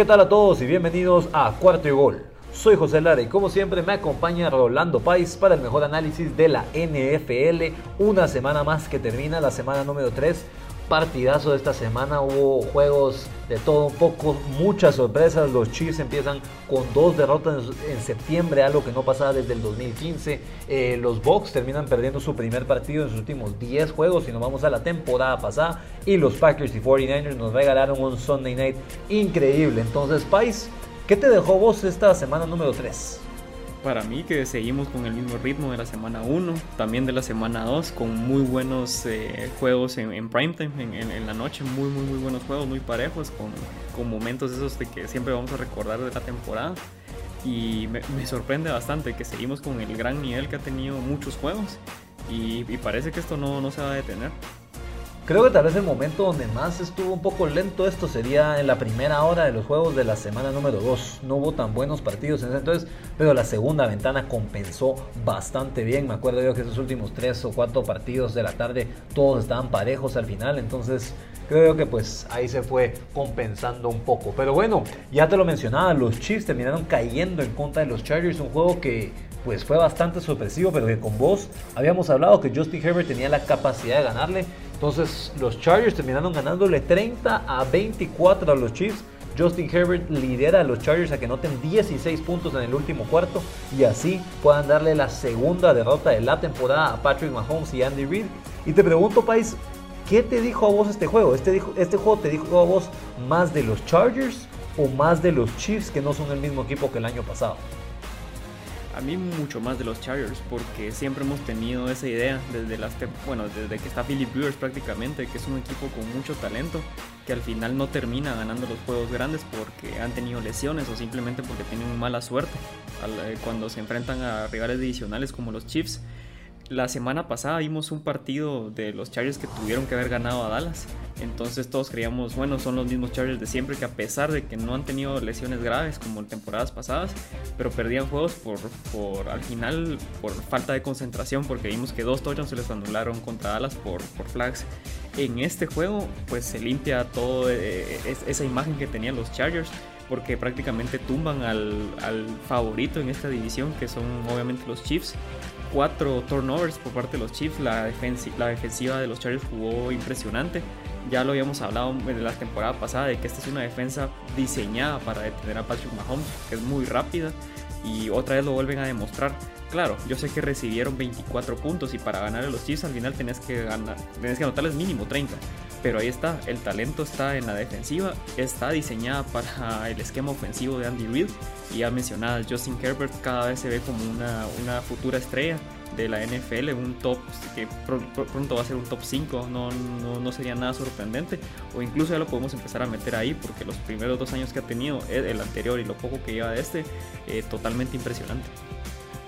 ¿Qué tal a todos y bienvenidos a Cuarto y Gol? Soy José Lara y como siempre me acompaña Rolando Pais para el mejor análisis de la NFL. Una semana más que termina la semana número 3 partidazo de esta semana. Hubo juegos de todo un poco, muchas sorpresas. Los Chiefs empiezan con dos derrotas en septiembre, algo que no pasaba desde el 2015. Eh, los Bucks terminan perdiendo su primer partido en sus últimos 10 juegos. Y nos vamos a la temporada pasada. Y los Packers y 49ers nos regalaron un Sunday night increíble. Entonces, Pais, ¿qué te dejó vos esta semana número 3? Para mí que seguimos con el mismo ritmo de la semana 1, también de la semana 2, con muy buenos eh, juegos en, en primetime, en, en, la noche, muy, muy, muy buenos juegos, muy parejos, con, con, momentos esos de que siempre vamos a recordar de la temporada. Y me, me, sorprende bastante que seguimos con el gran nivel que ha tenido muchos juegos y, y parece que esto no, no se va a detener. Creo que tal vez el momento donde más estuvo un poco lento esto sería en la primera hora de los juegos de la semana número 2. No hubo tan buenos partidos en ese entonces, pero la segunda ventana compensó bastante bien. Me acuerdo yo que esos últimos 3 o 4 partidos de la tarde todos estaban parejos al final, entonces creo que pues ahí se fue compensando un poco. Pero bueno, ya te lo mencionaba, los Chiefs terminaron cayendo en contra de los Chargers, un juego que pues fue bastante sorpresivo, pero que con vos habíamos hablado que Justin Herbert tenía la capacidad de ganarle. Entonces los Chargers terminaron ganándole 30 a 24 a los Chiefs. Justin Herbert lidera a los Chargers a que noten 16 puntos en el último cuarto y así puedan darle la segunda derrota de la temporada a Patrick Mahomes y Andy Reid. Y te pregunto, Pais, ¿qué te dijo a vos este juego? ¿Este, ¿Este juego te dijo a vos más de los Chargers o más de los Chiefs que no son el mismo equipo que el año pasado? A mí mucho más de los Chargers porque siempre hemos tenido esa idea desde las bueno desde que está Philip Rivers prácticamente que es un equipo con mucho talento que al final no termina ganando los juegos grandes porque han tenido lesiones o simplemente porque tienen mala suerte eh, cuando se enfrentan a rivales divisionales como los Chiefs la semana pasada vimos un partido de los Chargers que tuvieron que haber ganado a Dallas. Entonces todos creíamos, bueno, son los mismos Chargers de siempre que a pesar de que no han tenido lesiones graves como en temporadas pasadas, pero perdían juegos por, por al final por falta de concentración porque vimos que dos touchdowns se les anularon contra Dallas por, por flags. En este juego pues se limpia toda eh, esa imagen que tenían los Chargers porque prácticamente tumban al, al favorito en esta división que son obviamente los Chiefs cuatro turnovers por parte de los Chiefs. La, defensi la defensiva de los Chargers jugó impresionante. Ya lo habíamos hablado en la temporada pasada de que esta es una defensa diseñada para detener a Patrick Mahomes, que es muy rápida y otra vez lo vuelven a demostrar. Claro, yo sé que recibieron 24 puntos y para ganar a los Chiefs al final tenés que ganar, tenés que anotarles mínimo 30. Pero ahí está, el talento está en la defensiva, está diseñada para el esquema ofensivo de Andy Reid. Y ya mencionada, Justin Herbert cada vez se ve como una, una futura estrella de la NFL, un top que pronto va a ser un top 5, no, no, no, sería nada sorprendente, o incluso ya lo podemos empezar a meter ahí, porque los primeros dos años que ha tenido, el anterior y lo poco que lleva de este, eh, totalmente impresionante.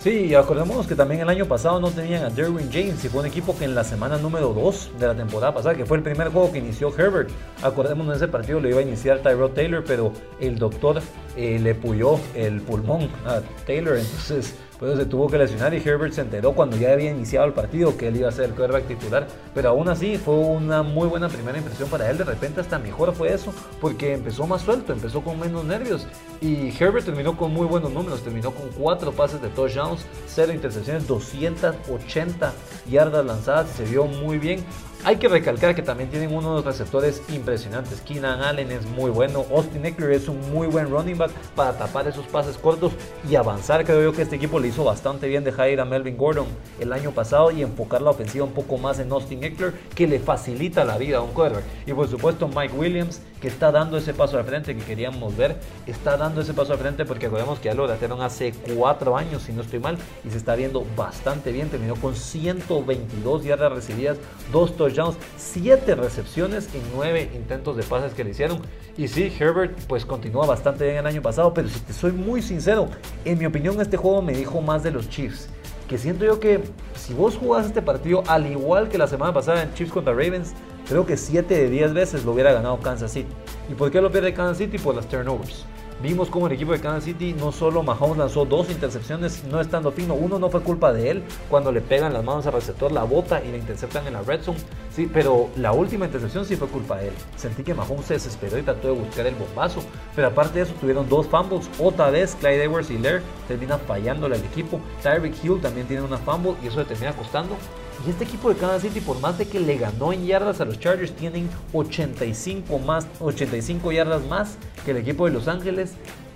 Sí, acordémonos que también el año pasado no tenían a Derwin James y fue un equipo que en la semana número 2 de la temporada pasada, que fue el primer juego que inició Herbert, acordémonos en ese partido lo iba a iniciar Tyrod Taylor, pero el doctor eh, le puyó el pulmón a Taylor, entonces pues se tuvo que lesionar y Herbert se enteró cuando ya había iniciado el partido que él iba a ser el quarterback titular. Pero aún así fue una muy buena primera impresión para él. De repente hasta mejor fue eso porque empezó más suelto, empezó con menos nervios. Y Herbert terminó con muy buenos números. Terminó con cuatro pases de touchdowns, cero intercepciones, 280 yardas lanzadas y se vio muy bien. Hay que recalcar que también tienen unos receptores impresionantes. Keenan Allen es muy bueno. Austin Eckler es un muy buen running back para tapar esos pases cortos y avanzar. Creo yo que este equipo le hizo bastante bien dejar ir a Melvin Gordon el año pasado y enfocar la ofensiva un poco más en Austin Eckler, que le facilita la vida a un quarterback. Y por supuesto Mike Williams, que está dando ese paso al frente que queríamos ver. Está dando ese paso al frente porque recordemos que ya lo trajeron hace cuatro años, si no estoy mal, y se está viendo bastante bien. Terminó con 122 yardas recibidas, dos touchdowns 7 recepciones y 9 intentos de pases que le hicieron. Y sí, Herbert pues continúa bastante bien el año pasado, pero si te soy muy sincero, en mi opinión este juego me dijo más de los Chiefs. Que siento yo que si vos jugás este partido al igual que la semana pasada en Chiefs contra Ravens, creo que 7 de 10 veces lo hubiera ganado Kansas City. ¿Y por qué lo pierde Kansas City? Por las turnovers. Vimos como el equipo de Kansas City no solo Mahomes lanzó dos intercepciones no estando fino, uno no fue culpa de él cuando le pegan las manos al receptor la bota y la interceptan en la red zone, sí, pero la última intercepción sí fue culpa de él. Sentí que Mahomes se desesperó y trató de buscar el bombazo, pero aparte de eso tuvieron dos fumbles, otra vez Clyde Edwards y Lair terminan fallándole al equipo, Tyreek Hill también tiene una fumble y eso le termina costando. Y este equipo de Kansas City, por más de que le ganó en yardas a los Chargers, tienen 85, más, 85 yardas más que el equipo de Los Ángeles.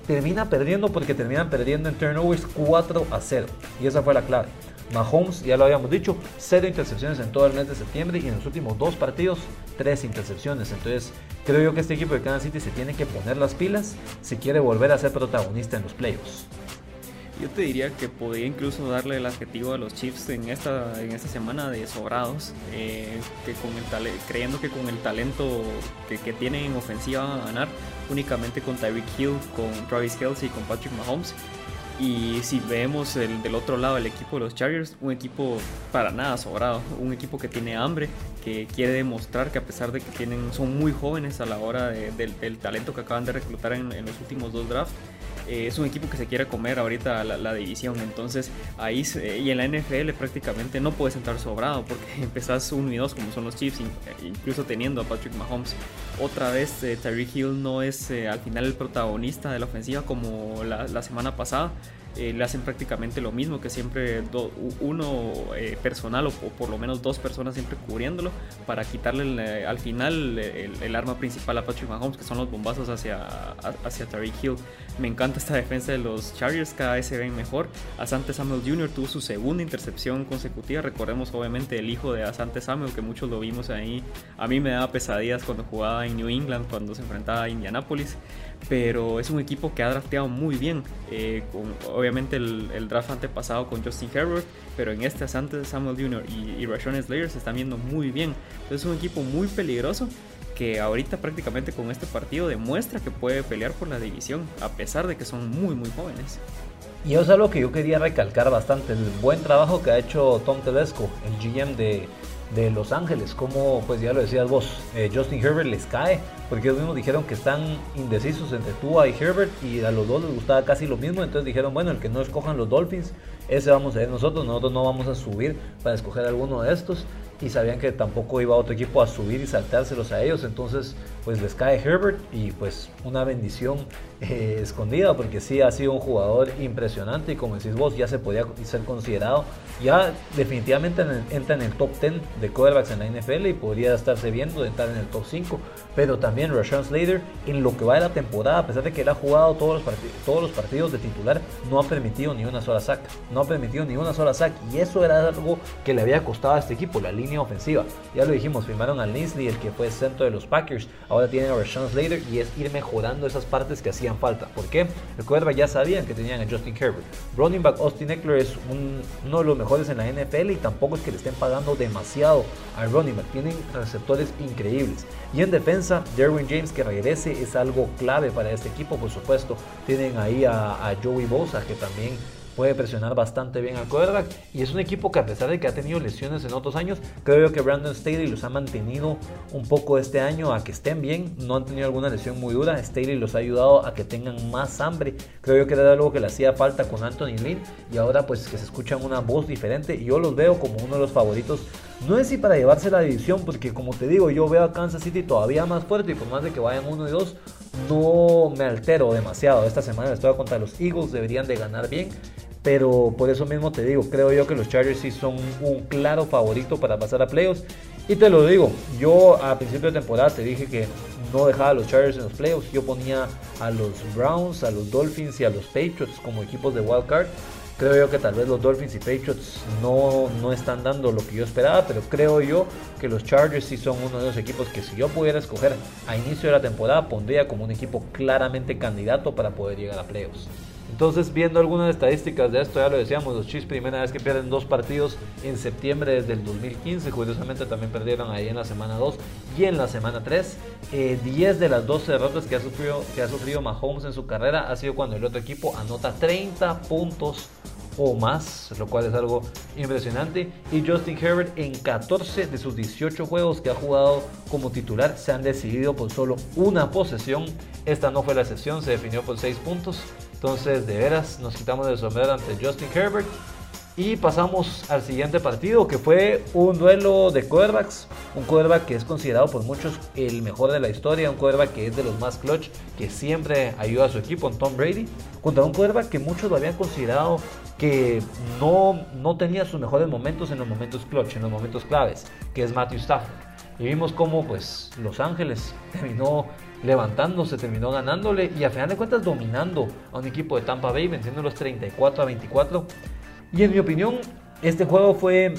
Termina perdiendo porque terminan perdiendo en turnovers 4 a 0. Y esa fue la clave. Mahomes, ya lo habíamos dicho, 0 intercepciones en todo el mes de septiembre y en los últimos dos partidos, 3 intercepciones. Entonces, creo yo que este equipo de Kansas City se tiene que poner las pilas si quiere volver a ser protagonista en los playoffs. Yo te diría que podría incluso darle el adjetivo a los Chiefs en esta, en esta semana de sobrados, eh, que creyendo que con el talento que, que tienen en ofensiva van a ganar, únicamente con Tyreek Hill, con Travis Kelsey y con Patrick Mahomes. Y si vemos el, del otro lado el equipo de los Chargers, un equipo para nada sobrado, un equipo que tiene hambre, que quiere demostrar que a pesar de que tienen, son muy jóvenes a la hora del, talento que acaban de reclutar en los últimos dos drafts, eh, es un equipo que se quiere comer ahorita la, división. Entonces, ahí y en la NFL prácticamente no puedes entrar sobrado porque empezás 1 y 2 como son los Chiefs, incluso teniendo a Patrick Mahomes. Otra vez, eh, Tyreek Hill no es eh, al final el protagonista de la ofensiva como la semana pasada. Eh, le hacen prácticamente lo mismo, que siempre uno eh, personal o, por lo menos dos personas siempre cubriéndolo para quitarle al final el, arma principal a Patrick Mahomes, que son los bombazos hacia, hacia Tariq Hill. Me encanta esta defensa de los Chargers, cada vez se ven mejor. Asante Samuel Jr. tuvo su segunda intercepción consecutiva, recordemos obviamente el hijo de Asante Samuel, que muchos lo vimos ahí. A mí me daba pesadillas cuando jugaba en New England, cuando se enfrentaba a Indianapolis pero es un equipo que ha drafteado muy bien. Eh, obviamente el, draft antepasado con Justin Herbert, pero en este de Samuel Jr. y, y Rashawn Slayer se están viendo muy bien. Entonces es un equipo muy peligroso que ahorita prácticamente con este partido demuestra que puede pelear por la división, a pesar de que son muy muy jóvenes. Y eso es algo que yo quería recalcar bastante, el buen trabajo que ha hecho Tom Tedesco, el GM de, de Los Ángeles, como pues ya lo decías vos, eh, Justin Herbert les cae, porque ellos mismos dijeron que están indecisos entre Tua y Herbert y a los dos les gustaba casi lo mismo, entonces dijeron, bueno, el que no escojan los Dolphins, ese vamos a ver nosotros, nosotros no vamos a subir para escoger alguno de estos y sabían que tampoco iba otro equipo a subir y saltárselos a ellos, entonces pues les cae Herbert y pues una bendición eh, escondida porque sí ha sido un jugador impresionante y como decís vos ya se podía ser considerado, ya definitivamente entra en el top 10 de quarterbacks en la NFL y podría estarse viendo de estar en el top 5, pero también Rashawn Slater en lo que va de la temporada, a pesar de que él ha jugado todos los, todos los partidos de titular, no ha permitido ni una sola sack, no ha permitido ni una sola sack y eso era algo que le había costado a este equipo, la línea ofensiva. Ya lo dijimos, firmaron al Linsley, el que fue centro de los Packers, ahora tienen a Rashawn Slater y es ir mejorando esas partes que falta. ¿Por qué? El quarterback ya sabían que tenían a Justin Herbert. Running back Austin Eckler es uno de los mejores en la NFL y tampoco es que le estén pagando demasiado al running back. Tienen receptores increíbles. Y en defensa, Derwin James que regrese es algo clave para este equipo, por supuesto. Tienen ahí a Joey Bosa que también puede presionar bastante bien al quarterback. Y es un equipo que a pesar de que ha tenido lesiones en otros años, creo que Brandon Staley los ha mantenido un poco este año a que estén bien. No han tenido alguna lesión muy dura. Staley los ha ayudado a que tengan más hambre. Creo que era algo que le hacía falta con Anthony Lynn. Y ahora pues que se escuchan una voz diferente. Y yo los veo como uno de los favoritos. No es si para llevarse la división, porque como te digo, yo veo a Kansas City todavía más fuerte y por más de que vayan uno y dos, no me altero demasiado. Esta semana estoy contra los Eagles, deberían de ganar bien. Pero por eso mismo te digo, creo yo que los Chargers sí son un claro favorito para pasar a playoffs. Y te lo digo, yo a principio de temporada te dije que no dejaba a los Chargers en los playoffs. Yo ponía a los Browns, a los Dolphins y a los Patriots como equipos de wild card. Creo yo que tal vez los Dolphins y Patriots no, no están dando lo que yo esperaba, pero creo yo que los Chargers sí son uno de los equipos que si yo pudiera escoger a inicio de la temporada pondría como un equipo claramente candidato para poder llegar a playoffs. Entonces, viendo algunas estadísticas de esto, ya lo decíamos, los Chiefs primera vez que pierden dos partidos en septiembre desde el 2015, curiosamente también perdieron ahí en la semana 2 y en la semana 3. 10 eh, de las 12 derrotas que ha, sufrido, que ha sufrido Mahomes en su carrera ha sido cuando el otro equipo anota 30 puntos o más, lo cual es algo impresionante. Y Justin Herbert en 14 de sus 18 juegos que ha jugado como titular se han decidido por solo una posesión. Esta no fue la excepción, se definió por 6 puntos. Entonces, de veras, nos quitamos el sombrero ante Justin Herbert. Y pasamos al siguiente partido, que fue un duelo de quarterbacks. Un quarterback que es considerado por muchos el mejor de la historia. Un quarterback que es de los más clutch, que siempre ayuda a su equipo, en Tom Brady. Contra un quarterback que muchos lo habían considerado que no, no tenía sus mejores momentos en los momentos clutch, en los momentos claves, que es Matthew Stafford. Y vimos cómo pues, Los Ángeles terminó levantándose, terminó ganándole y a final de cuentas dominando a un equipo de Tampa Bay, venciendo los 34 a 24 y en mi opinión, este juego fue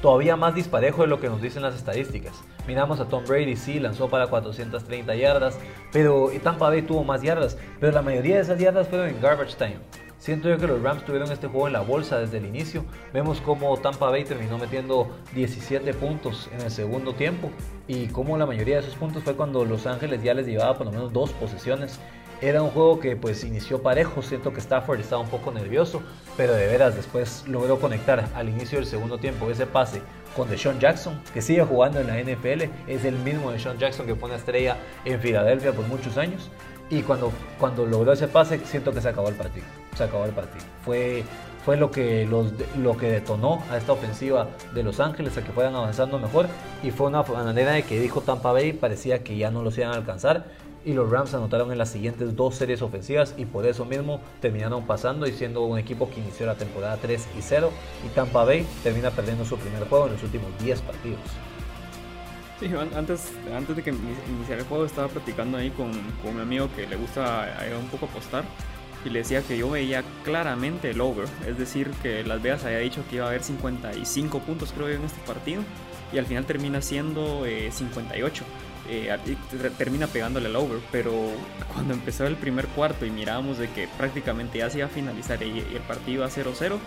todavía más disparejo de lo que nos dicen las estadísticas. Miramos a Tom Brady, sí, lanzó para 430 yardas, pero Tampa Bay tuvo más yardas, pero la mayoría de esas yardas fueron en garbage time. Siento yo que los Rams tuvieron este juego en la bolsa desde el inicio. Vemos cómo Tampa Bay terminó metiendo 17 puntos en el segundo tiempo y cómo la mayoría de esos puntos fue cuando Los Ángeles ya les llevaba por lo menos dos posesiones. Era un juego que pues inició parejo, siento que Stafford estaba un poco nervioso, pero de veras después logró conectar al inicio del segundo tiempo ese pase con Deshaun Jackson, que sigue jugando en la NFL, es el mismo Deshaun Jackson que fue estrella en Filadelfia por muchos años, y cuando, cuando logró ese pase siento que se acabó el partido, se acabó el partido. Fue, fue lo, que los, lo que detonó a esta ofensiva de Los Ángeles a que fueran avanzando mejor, y fue una manera de que dijo Tampa Bay, parecía que ya no los iban a alcanzar, y los Rams anotaron en las siguientes dos series ofensivas y por eso mismo terminaron pasando y siendo un equipo que inició la temporada 3 y 0 y Tampa Bay termina perdiendo su primer juego en los últimos 10 partidos. Sí, antes, antes de que iniciara el juego estaba platicando ahí con, con mi amigo que le gusta un poco apostar y le decía que yo veía claramente el over, es decir, que Las Vegas había dicho que iba a haber 55 puntos creo en este partido y al final termina siendo 58. Eh, eh, termina pegándole el over, pero cuando empezó el primer cuarto y mirábamos de que prácticamente ya se iba a finalizar y, el partido a 0-0,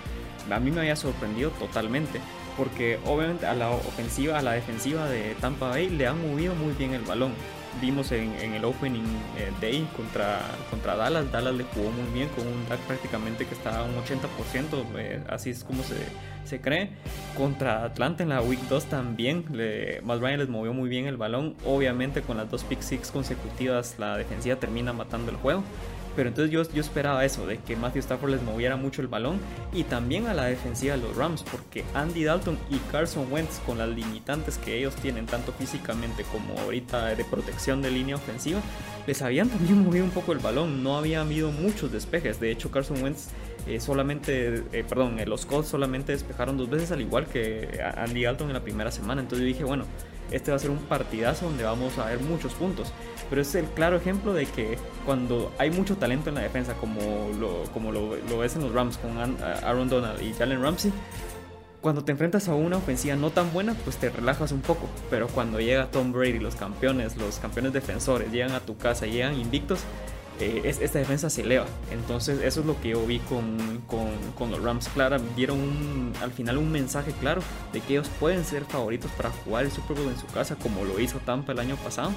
a mí me había sorprendido totalmente, porque obviamente a la ofensiva, a la defensiva de Tampa Bay le han movido muy bien el balón vimos en, el opening eh, day contra, contra Dallas. Dallas le jugó muy bien con un tag prácticamente que estaba a un 80%, eh, así es como se, se, cree. Contra Atlanta en la Week 2 también, le, Matt Ryan les movió muy bien el balón. Obviamente con las dos pick six consecutivas la defensiva termina matando el juego. Pero entonces yo, yo esperaba eso, de que Matthew Stafford les moviera mucho el balón y también a la defensiva de los Rams, porque Andy Dalton y Carson Wentz, con las limitantes que ellos tienen, tanto físicamente como ahorita de protección de línea ofensiva, les habían también movido un poco el balón. No había habido muchos despejes. De hecho, Carson Wentz eh, solamente, eh, perdón, eh, los Colts solamente despejaron dos veces, al igual que Andy Dalton en la primera semana. Entonces yo dije, bueno, este va a ser un partidazo donde vamos a ver muchos puntos. Pero es el claro ejemplo de que cuando hay mucho talento en la defensa, como lo, como lo, lo ves en los Rams con Aaron Donald y Jalen Ramsey, cuando te enfrentas a una ofensiva no tan buena, pues te relajas un poco. Pero cuando llega Tom Brady, los campeones, los campeones defensores, llegan a tu casa, llegan invictos, eh, esta defensa se eleva. Entonces eso es lo que yo vi con, con, los Rams. Clara, dieron al final un mensaje claro de que ellos pueden ser favoritos para jugar el Super Bowl en su casa como lo hizo Tampa el año pasado.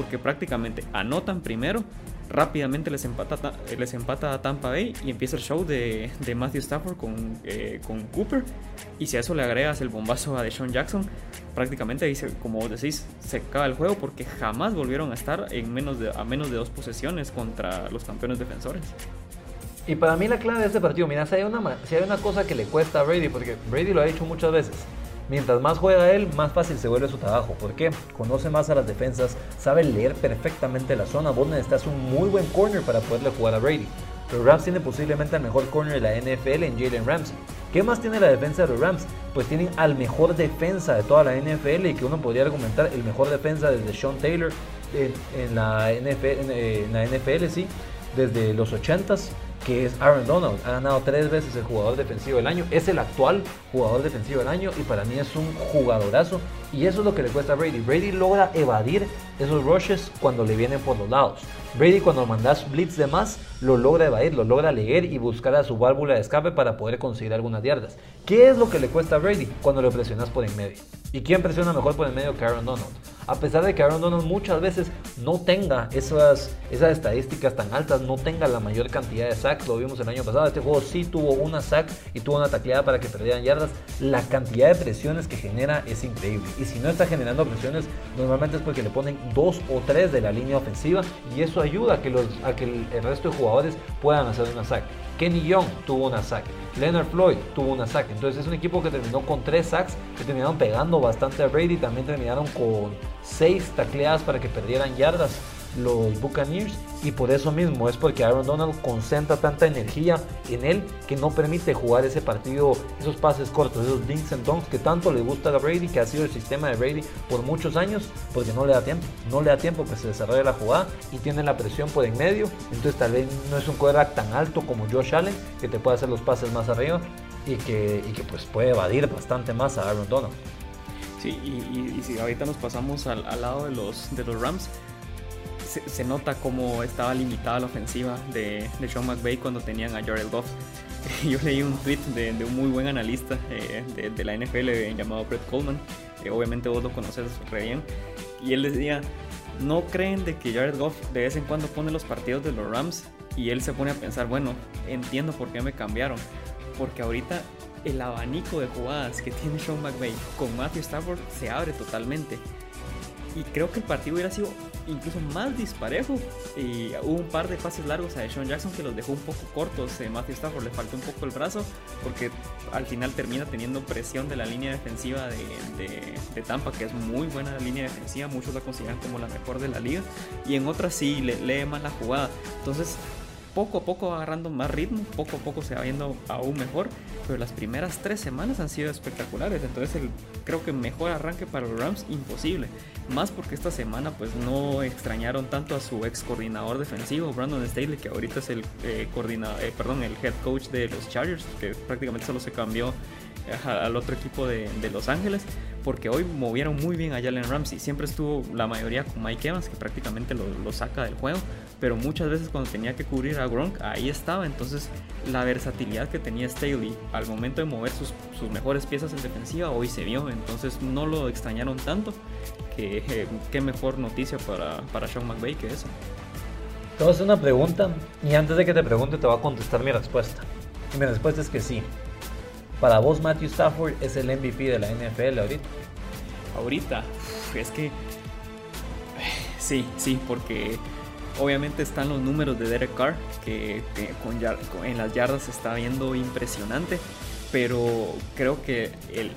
Porque prácticamente anotan primero, rápidamente les empata, les empata a Tampa Bay y empieza el show de, de Matthew Stafford con, eh, con Cooper. Y si a eso le agregas el bombazo a Deshaun Jackson, prácticamente dice, como decís, se acaba el juego porque jamás volvieron a estar en menos de, a menos de dos posesiones contra los campeones defensores. Y para mí la clave de este partido, mira, si hay, una, si hay una cosa que le cuesta a Brady, porque Brady lo ha dicho muchas veces, Mientras más juega él, más fácil se vuelve su trabajo. ¿Por qué? Conoce más a las defensas, sabe leer perfectamente la zona. Vos necesitas un muy buen corner para poderle jugar a Brady. Los Rams tienen posiblemente el mejor corner de la NFL en Jalen Ramsey. ¿Qué más tiene la defensa de los Rams? Pues tienen al mejor defensa de toda la NFL y que uno podría argumentar el mejor defensa desde Sean Taylor en, la, NFL, en la NFL, sí, desde los 80s que es Aaron Donald. Ha ganado tres veces el jugador defensivo del año. Es el actual jugador defensivo del año y para mí es un jugadorazo. Y eso es lo que le cuesta a Brady. Brady logra evadir esos rushes cuando le vienen por los lados. Brady cuando mandas blitz de más, lo logra evadir, lo logra leer y buscar a su válvula de escape para poder conseguir algunas yardas. ¿Qué es lo que le cuesta a Brady cuando lo presionas por en medio? ¿Y quién presiona mejor por el medio que Aaron Donald? A pesar de que Aaron Donald muchas veces no tenga esas, esas estadísticas tan altas, no tenga la mayor cantidad de sacks, lo vimos el año pasado, este juego sí tuvo una sack y tuvo una tacleada para que perdieran yardas, la cantidad de presiones que genera es increíble. Y si no está generando presiones, normalmente es porque le ponen dos o tres de la línea ofensiva y eso ayuda a que, los, a que el resto de jugadores puedan hacer una sack. Kenny Young tuvo una sack. Leonard Floyd tuvo una sack. Entonces es un equipo que terminó con tres sacks, que terminaron pegando bastante a Brady. También terminaron con seis tacleadas para que perdieran yardas los Buccaneers y por eso mismo es porque Aaron Donald concentra tanta energía en él que no permite jugar ese partido, esos pases cortos, esos dinks and donks que tanto le gusta a Brady, que ha sido el sistema de Brady por muchos años, porque no le da tiempo, no le da tiempo que se desarrolle la jugada y tiene la presión por en medio, entonces tal vez no es un quarterback tan alto como Josh Allen que te puede hacer los pases más arriba y que, y que pues puede evadir bastante más a Aaron Donald. Sí, y, si ahorita nos pasamos al, al, lado de los, de los Rams, se, nota cómo estaba limitada la ofensiva de, de, Sean McVay cuando tenían a Jared Goff. Yo leí un tweet de, un muy buen analista eh, de, la NFL llamado Brett Coleman, obviamente vos lo conoces re bien, y él decía, no creen de que Jared Goff de vez en cuando pone los partidos de los Rams y él se pone a pensar, bueno, entiendo por qué me cambiaron, porque ahorita el abanico de jugadas que tiene Sean McVay con Matthew Stafford se abre totalmente. Y creo que el partido hubiera sido incluso más disparejo. Y hubo un par de pases largos a Sean Jackson que los dejó un poco cortos. Eh, Matthew Stafford le faltó un poco el brazo porque al final termina teniendo presión de la línea defensiva de, de, Tampa, que es muy buena línea defensiva. Muchos la consideran como la mejor de la liga. Y en otras sí le, lee más la jugada. Entonces poco a poco agarrando más ritmo, poco a poco se va viendo aún mejor, pero las primeras tres semanas han sido espectaculares, entonces el, creo que mejor arranque para los Rams imposible, más porque esta semana pues no extrañaron tanto a su ex coordinador defensivo, Brandon Staley, que ahorita es el, eh, eh, perdón, el head coach de los Chargers, que prácticamente solo se cambió al otro equipo de, Los Ángeles, porque hoy movieron muy bien a Jalen Ramsey. Siempre estuvo la mayoría con Mike Evans, que prácticamente lo, saca del juego, pero muchas veces cuando tenía que cubrir a Gronk, ahí estaba. Entonces, la versatilidad que tenía Staley al momento de mover sus, mejores piezas en defensiva, hoy se vio. Entonces, no lo extrañaron tanto. Que eh, qué mejor noticia para, para Sean McVay que eso. Te voy a hacer una pregunta y antes de que te pregunte, te voy a contestar mi respuesta. Y mi respuesta es que sí. Para vos, Matthew Stafford es el MVP de la NFL ahorita. Ahorita, es que. Sí, sí, porque obviamente están los números de Derek Carr, que, con, en las yardas se está viendo impresionante, pero creo que el,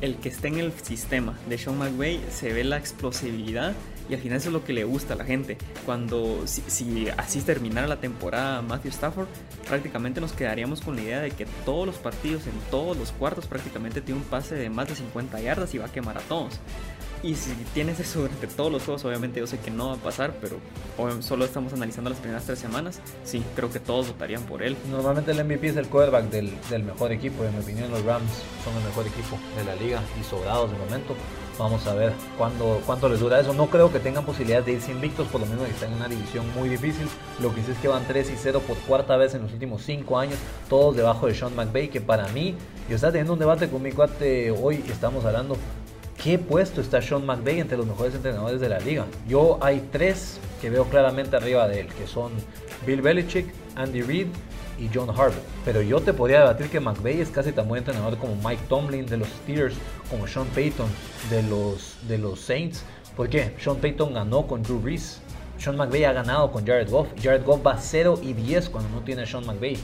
el que esté en el sistema de Sean McVay se ve la explosividad y al final eso es lo que le gusta a la gente. Cuando, si, así terminara la temporada Matthew Stafford, prácticamente nos quedaríamos con la idea de que todos los partidos, en todos los cuartos, prácticamente tiene un pase de más de 50 yardas y va a quemar a todos. Y si tienes eso durante todos los juegos, obviamente yo sé que no va a pasar, pero solo estamos analizando las primeras tres semanas. Sí, creo que todos votarían por él. Normalmente el MVP es el quarterback del, del mejor equipo. En mi opinión, los Rams son el mejor equipo de la liga y sobrados de momento. Vamos a ver cuándo, cuánto les dura eso. No creo que tengan posibilidad de irse invictos, por lo menos que están en una división muy difícil. Lo que sí es que van 3 y 0 por cuarta vez en los últimos 5 años, todos debajo de Sean McVay, que para mí, yo estaba teniendo un debate con mi cuate hoy, estamos hablando, ¿qué puesto está Sean McVay entre los mejores entrenadores de la liga? Yo hay tres que veo claramente arriba de él, que son Bill Belichick, Andy Reid y John Harbaugh. Pero yo te podría debatir que McVay es casi tan buen entrenador como Mike Tomlin de los Steelers, como Sean Payton de los, de los Saints. ¿Por qué? Sean Payton ganó con Drew Brees. Sean McVay ha ganado con Jared Goff. Jared Goff va 0 y 10 cuando no tiene Sean McVay.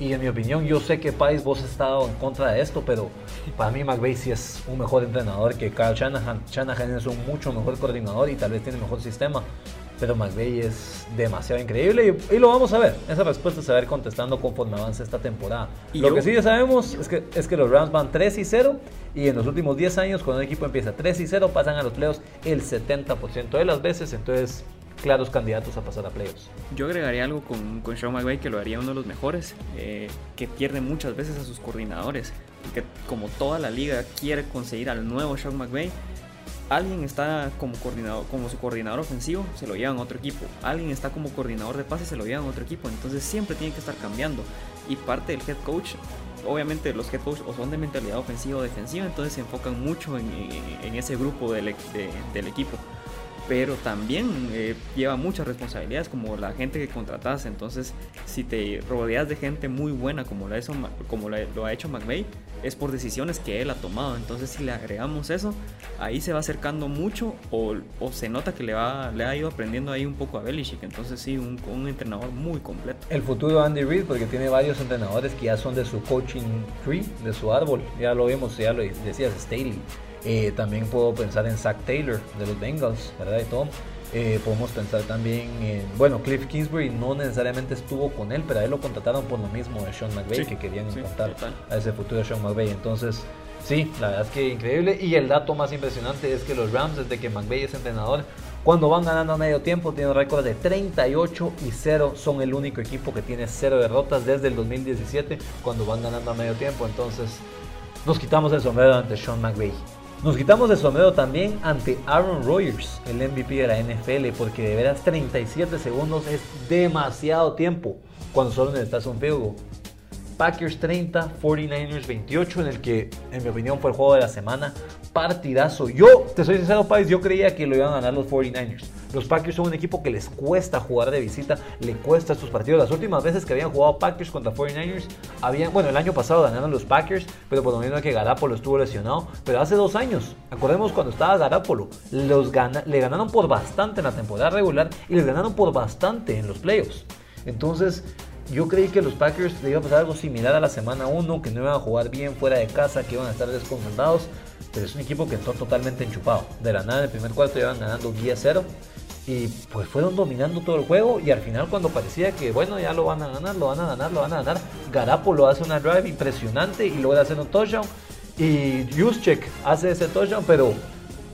Y en mi opinión, yo sé que Pais vos has estado en contra de esto, pero para mí McVay sí es un mejor entrenador que Kyle Shanahan. Shanahan es un mucho mejor coordinador y tal vez tiene mejor sistema pero McVeigh es demasiado increíble y, lo vamos a ver. Esa respuesta se va a ir contestando conforme avance esta temporada. ¿Y lo que sí ya sabemos es que, es que los Rams van 3 y 0 y en los últimos 10 años cuando un equipo empieza 3 y 0 pasan a los playoffs el 70% de las veces, entonces claros candidatos a pasar a playoffs. Yo agregaría algo con, con Sean McVay que lo haría uno de los mejores, eh, que pierde muchas veces a sus coordinadores, que como toda la liga quiere conseguir al nuevo Sean McVay, alguien está como coordinador, como su coordinador ofensivo, se lo llevan a otro equipo. Alguien está como coordinador de pases, se lo llevan a otro equipo. Entonces siempre tiene que estar cambiando. Y parte del head coach obviamente los head coach o son de mentalidad ofensiva o defensiva, entonces se enfocan mucho en, ese grupo del, del equipo pero también eh, lleva muchas responsabilidades como la gente que contratas. Entonces, si te rodeas de gente muy buena como, la como lo ha hecho McVeigh, es por decisiones que él ha tomado. Entonces, si le agregamos eso, ahí se va acercando mucho o, se nota que le, va, le ha ido aprendiendo ahí un poco a Belichick. Entonces, sí, un, un entrenador muy completo. El futuro Andy Reid, porque tiene varios entrenadores que ya son de su coaching tree, de su árbol. Ya lo vimos, ya lo decías, Staley. Eh, también puedo pensar en Zach Taylor de los Bengals, ¿verdad? Y todo. Eh, podemos pensar también en, bueno, Cliff Kingsbury no necesariamente estuvo con él, pero a él lo contrataron por lo mismo de Sean McVay, que querían encontrar a ese futuro Sean McVay. Entonces, sí, la verdad es que increíble. Y el dato más impresionante es que los Rams, desde que McVay es entrenador, cuando van ganando a medio tiempo, tienen un récord de 38 y 0. Son el único equipo que tiene 0 derrotas desde el 2017, cuando van ganando a medio tiempo. Entonces, nos quitamos el sombrero ante Sean McVay. Nos quitamos de sombrero también ante Aaron Rodgers, el MVP de la NFL, porque de veras 37 segundos es demasiado tiempo cuando solo necesitas un field Packers 30, 49ers 28, en el que, en mi opinión, fue el juego de la semana. Partidazo. Yo, te soy sincero, Pais, yo creía que lo iban a ganar los 49ers. Los Packers son un equipo que les cuesta jugar de visita, le cuesta estos partidos. Las últimas veces que habían jugado Packers contra 49ers, habían, bueno, el año pasado ganaron los Packers, pero por lo menos que Garapolo estuvo lesionado. Pero hace dos años, acordemos cuando estaba Garapolo, los le ganaron por bastante en la temporada regular y les ganaron por bastante en los playoffs. Entonces, yo creí que los Packers le iba a pasar algo similar a la semana 1, que no iban a jugar bien fuera de casa, que iban a estar desconcentrados, pero es un equipo que está totalmente enchupado. De la nada, en el primer cuarto iban ganando 10-0 y pues fueron dominando todo el juego y al final cuando parecía que bueno, ya lo van a ganar, lo van a ganar, lo van a ganar, Garapo lo hace una drive impresionante y logra hacer un touchdown y Juszczyk hace ese touchdown, pero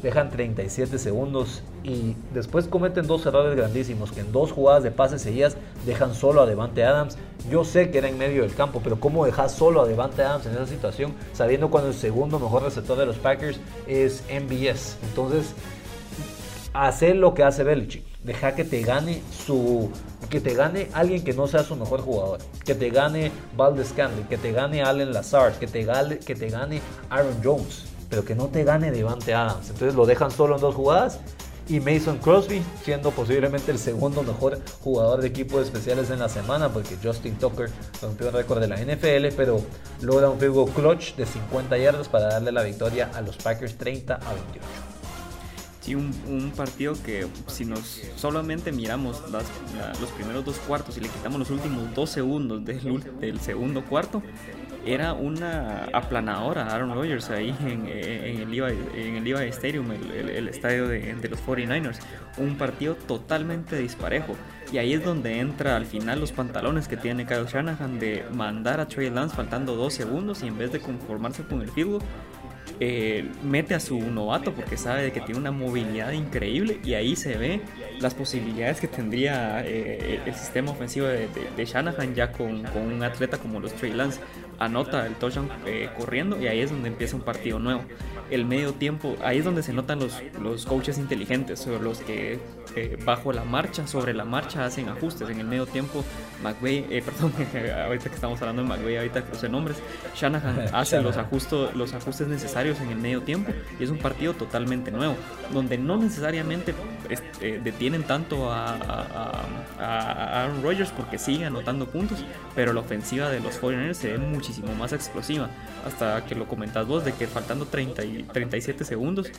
dejan 37 segundos y después cometen dos errores grandísimos que en dos jugadas de pases seguidas dejan solo a Devante Adams. Yo sé que era en medio del campo, pero ¿cómo dejas solo a Devante Adams en esa situación sabiendo cuando el segundo mejor receptor de los Packers es MBS? Entonces, hacer lo que hace Belichick. Deja que te gane su que te gane alguien que no sea su mejor jugador, que te gane Valdez Scantling, que te gane Allen Lazard, que te gane, que te gane Aaron Jones pero que no te gane Devante Adams. Entonces lo dejan solo en dos jugadas. Y Mason Crosby, siendo posiblemente el segundo mejor jugador de equipos especiales en la semana, porque Justin Tucker rompió el récord de la NFL, pero logra un field clutch de 50 yardas para darle la victoria a los Packers 30 a 28. Sí, un, partido que si nos solamente miramos los primeros dos cuartos y le quitamos los últimos dos segundos del, del segundo cuarto, era una aplanadora Aaron Rodgers ahí en, el, Levi, en el Stadium, el, estadio de, los 49ers. Un partido totalmente disparejo. Y ahí es donde entra al final los pantalones que tiene Kyle Shanahan de mandar a Trey Lance faltando dos segundos y en vez de conformarse con el field eh, mete a su novato porque sabe que tiene una movilidad increíble y ahí se ve las posibilidades que tendría eh, el sistema ofensivo de, Shanahan ya con, con, un atleta como los Trey Lance anota el touchdown eh, corriendo y ahí es donde empieza un partido nuevo. El medio tiempo, ahí es donde se notan los, los coaches inteligentes, los que eh, bajo la marcha, sobre la marcha hacen ajustes. En el medio tiempo, McVay, eh, perdón, ahorita que estamos hablando de McVay, ahorita crucé nombres, Shanahan hace los, ajustos, los ajustes necesarios en el medio tiempo y es un partido totalmente nuevo, donde no necesariamente este, detienen tanto a, a, Aaron Rodgers porque sigue anotando puntos, pero la ofensiva de los 49ers se ve muchísimo más explosiva. Hasta que lo comentas vos, de que faltando 30 y 37 segundos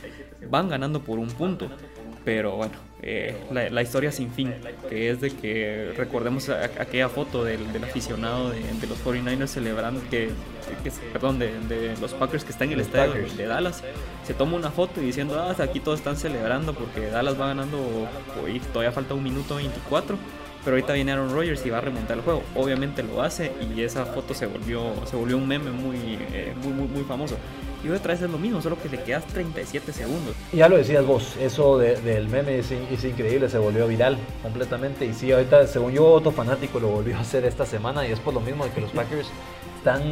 van ganando por un punto. Pero bueno, eh, la, historia sin fin, que es de que recordemos aquella foto del, aficionado de, los 49ers celebrando, que, perdón, de, los Packers que está en el estadio de Dallas, se toma una foto y diciendo, ah, aquí todos están celebrando porque Dallas va ganando y todavía falta un minuto 24 pero ahorita viene Aaron Rodgers y va a remontar el juego. Obviamente lo hace y esa foto se volvió, se volvió un meme muy, eh, muy, muy, famoso. Y otra vez es lo mismo, solo que le quedas 37 segundos. Ya lo decías vos, eso del meme es, es, increíble, se volvió viral completamente. Y sí, ahorita, según yo, otro fanático lo volvió a hacer esta semana y es por lo mismo de que los Packers están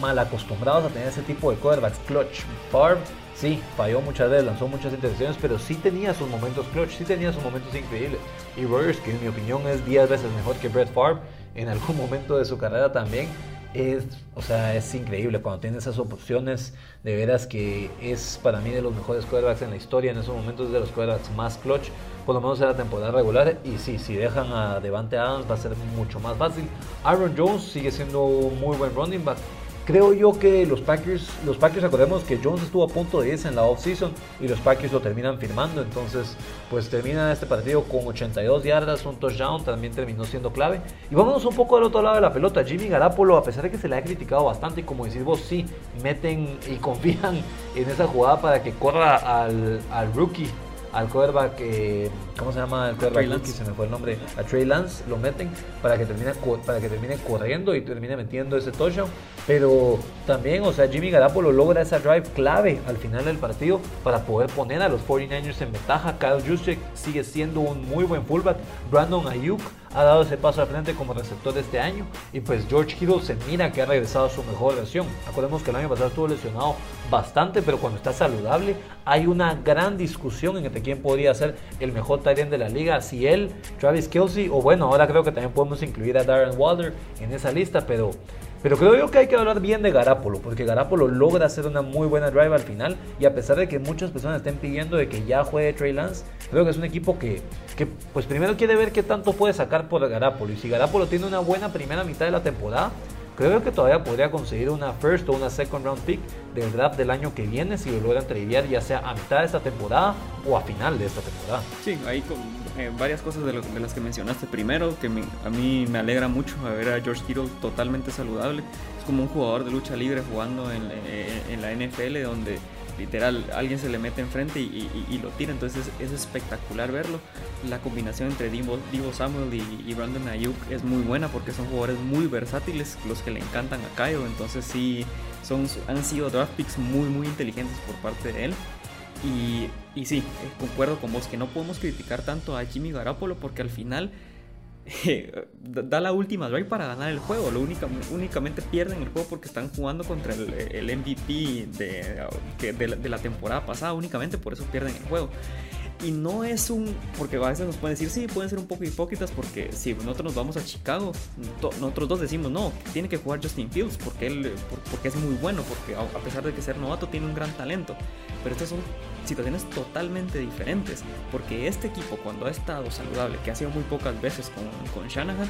mal acostumbrados a tener ese tipo de quarterbacks clutch. Favre Sí, falló muchas veces, lanzó muchas intercepciones, pero sí tenía sus momentos clutch, sí tenía sus momentos increíbles. Y Rogers, que en mi opinión es 10 veces mejor que Brett Favre, en algún momento de su carrera también, es, o sea, es increíble cuando tiene esas opciones. De veras que es para mí de los mejores quarterbacks en la historia. En esos momentos de los quarterbacks más clutch, por lo menos en la temporada regular. Y sí, si dejan a Devante Adams va a ser mucho más fácil. Aaron Jones sigue siendo un muy buen running back. Creo yo que los Packers, los Packers acordemos que Jones estuvo a punto de irse en la offseason y los Packers lo terminan firmando. Entonces, pues termina este partido con 82 yardas, un touchdown, también terminó siendo clave. Y vámonos un poco al otro lado de la pelota. Jimmy Garapolo, a pesar de que se le ha criticado bastante, y como decís vos, sí, meten y confían en esa jugada para que corra al, al rookie al quarterback, eh, ¿cómo se llama el quarterback? Se me fue el nombre. A Trey Lance lo meten para que termine, para que termine corriendo y termine metiendo ese touchdown. Pero también, o sea, Jimmy Garapolo logra esa drive clave al final del partido para poder poner a los 49ers en ventaja. Kyle Juszczyk sigue siendo un muy buen fullback. Brandon Ayuk ha dado ese paso al frente como receptor este año. Y pues George Kittle se mira que ha regresado a su mejor versión. Acordemos que el año pasado estuvo lesionado bastante, pero cuando está saludable hay una gran discusión entre quién podría ser el mejor tight de la liga. Si él, Travis Kelsey, o bueno, ahora creo que también podemos incluir a Darren Waller en esa lista, pero pero creo que hay que hablar bien de Garapolo, porque Garapolo logra hacer una muy buena drive al final y a pesar de que muchas personas estén pidiendo de que ya juegue Trey Lance, creo que es un equipo que, que pues primero quiere ver qué tanto puede sacar por Garapolo y si Garapolo tiene una buena primera mitad de la temporada, Creo que todavía podría conseguir una first o una second round pick del draft del año que viene si lo logran tradear ya sea a mitad de esta temporada o a final de esta temporada. Sí, ahí con eh, varias cosas de, las que mencionaste. Primero, que a mí me alegra mucho ver a George Kittle totalmente saludable. Es como un jugador de lucha libre jugando en, eh, en la NFL donde literal alguien se le mete enfrente y, y, lo tira, entonces es, espectacular verlo. La combinación entre Divo, Samuel y, Brandon Ayuk es muy buena porque son jugadores muy versátiles, los que le encantan a Caio, entonces sí, son, han sido draft picks muy muy inteligentes por parte de él. Y, sí, eh, concuerdo con vos que no podemos criticar tanto a Jimmy Garapolo porque al final da la última drive para ganar el juego. Lo única, únicamente pierden el juego porque están jugando contra el, MVP de, de, la, temporada pasada. Únicamente por eso pierden el juego. Y no es un. Porque a veces nos pueden decir, sí, pueden ser un poco hipócritas. Porque si nosotros nos vamos a Chicago, nosotros dos decimos, no, tiene que jugar Justin Fields porque él porque es muy bueno. Porque a pesar de que ser novato, tiene un gran talento. Pero estas son situaciones totalmente diferentes. Porque este equipo, cuando ha estado saludable, que ha sido muy pocas veces con, con Shanahan,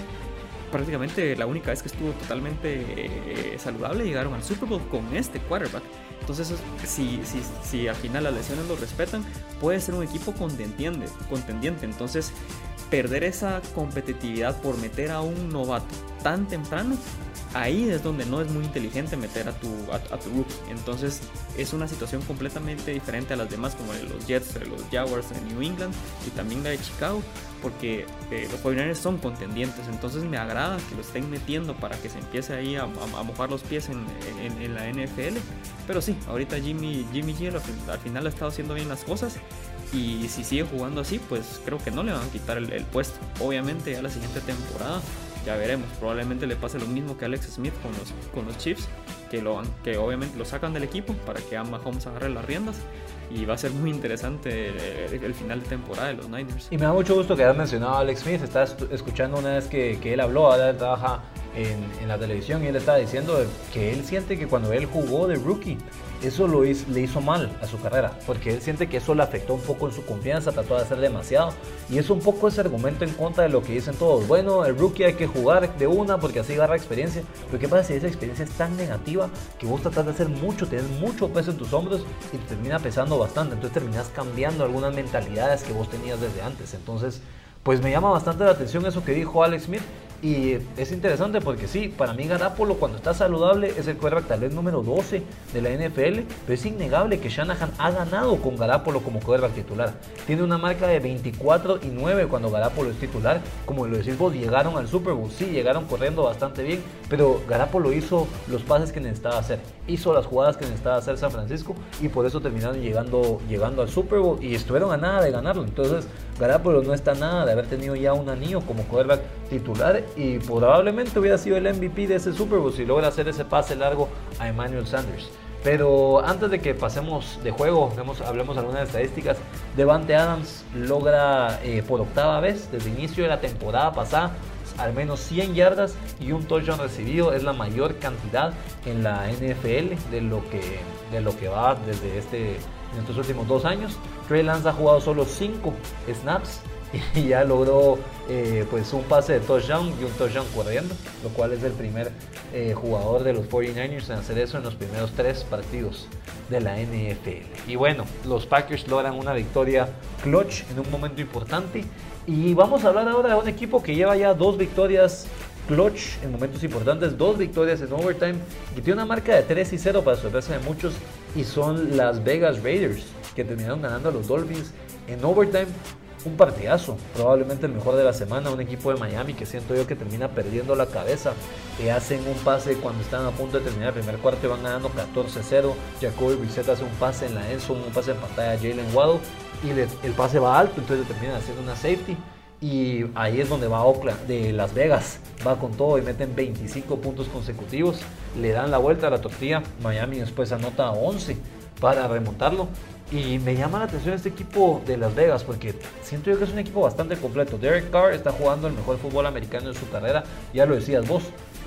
prácticamente la única vez que estuvo totalmente eh, saludable llegaron al Super Bowl con este quarterback. Entonces, si, si, si al final las lesiones lo respetan, puede ser un equipo contendiente. contendiente. Entonces, perder esa competitividad por meter a un novato tan temprano ahí es donde no es muy inteligente meter a tu, a, tu rookie. Entonces es una situación completamente diferente a las demás, como los Jets, los Jaguars de New England y también la de Chicago, porque eh, los 49 son contendientes. Entonces me agrada que lo estén metiendo para que se empiece ahí a, mojar los pies en, en, la NFL. Pero sí, ahorita Jimmy, Jimmy G al, final ha estado haciendo bien las cosas. Y si sigue jugando así, pues creo que no le van a quitar el, el puesto. Obviamente ya la siguiente temporada ya veremos. Probablemente le pase lo mismo que Alex Smith con los, con los Chiefs, que, lo, que obviamente lo sacan del equipo para que Mahomes agarre las riendas. Y va a ser muy interesante el, final de temporada de los Niners. Y me da mucho gusto que hayas mencionado a Alex Smith. Estaba escuchando una vez que, que él habló, ahora trabaja en, en, la televisión y él estaba diciendo que él siente que cuando él jugó de rookie, eso lo le hizo mal a su carrera, porque él siente que eso le afectó un poco en su confianza, trató de hacer demasiado, y es un poco ese argumento en contra de lo que dicen todos. Bueno, el rookie hay que jugar de una porque así agarra experiencia, pero ¿qué pasa si esa experiencia es tan negativa que vos tratás de hacer mucho, tienes mucho peso en tus hombros y te termina pesando bastante, entonces terminas cambiando algunas mentalidades que vos tenías desde antes. Entonces, pues me llama bastante la atención eso que dijo Alex Smith y es interesante porque sí, para mí Garapolo cuando está saludable es el quarterback tal vez número 12 de la NFL, pero es innegable que Shanahan ha ganado con Garapolo como quarterback titular. Tiene una marca de 24 y 9 cuando Garapolo es titular. Como lo decís vos, llegaron al Super Bowl, sí, llegaron corriendo bastante bien, pero Garapolo hizo los pases que necesitaba hacer, hizo las jugadas que necesitaba hacer San Francisco y por eso terminaron llegando, llegando al Super Bowl y estuvieron a nada de ganarlo. Entonces, Garapolo no está nada de haber tenido ya un anillo como quarterback titular y probablemente hubiera sido el MVP de ese Super Bowl si logra hacer ese pase largo a Emmanuel Sanders. Pero antes de que pasemos de juego, hablemos algunas estadísticas. Devante Adams logra eh, por octava vez desde el inicio de la temporada pasada al menos 100 yardas y un touchdown recibido. Es la mayor cantidad en la NFL de lo que, de lo que va desde este, estos últimos dos años. Trey Lance ha jugado solo 5 snaps y ya logró eh, pues un pase de touchdown y un touchdown corriendo, lo cual es el primer eh, jugador de los 49ers en hacer eso en los primeros tres partidos de la NFL. Y bueno, los Packers logran una victoria clutch en un momento importante. Y vamos a hablar ahora de un equipo que lleva ya dos victorias clutch en momentos importantes, dos victorias en overtime y tiene una marca de 3 y 0 para sorpresa de muchos y son las Vegas Raiders que terminaron ganando a los Dolphins en overtime un partidazo, probablemente el mejor de la semana, un equipo de Miami que siento yo que termina perdiendo la cabeza, hacen un pase cuando están a punto de terminar el primer cuarto y van ganando 14-0, Jacoby Brissett hace un pase en la Enzo, un pase en pantalla a Jalen Waddle y el pase va alto, entonces terminan haciendo una safety y ahí es donde va Oakland, de Las Vegas, va con todo y meten 25 puntos consecutivos, le dan la vuelta a la tortilla, Miami después anota 11 para remontarlo y me llama la atención este equipo de Las Vegas porque siento yo que es un equipo bastante completo. Derek Carr está jugando el mejor fútbol americano en su carrera, ya lo decías vos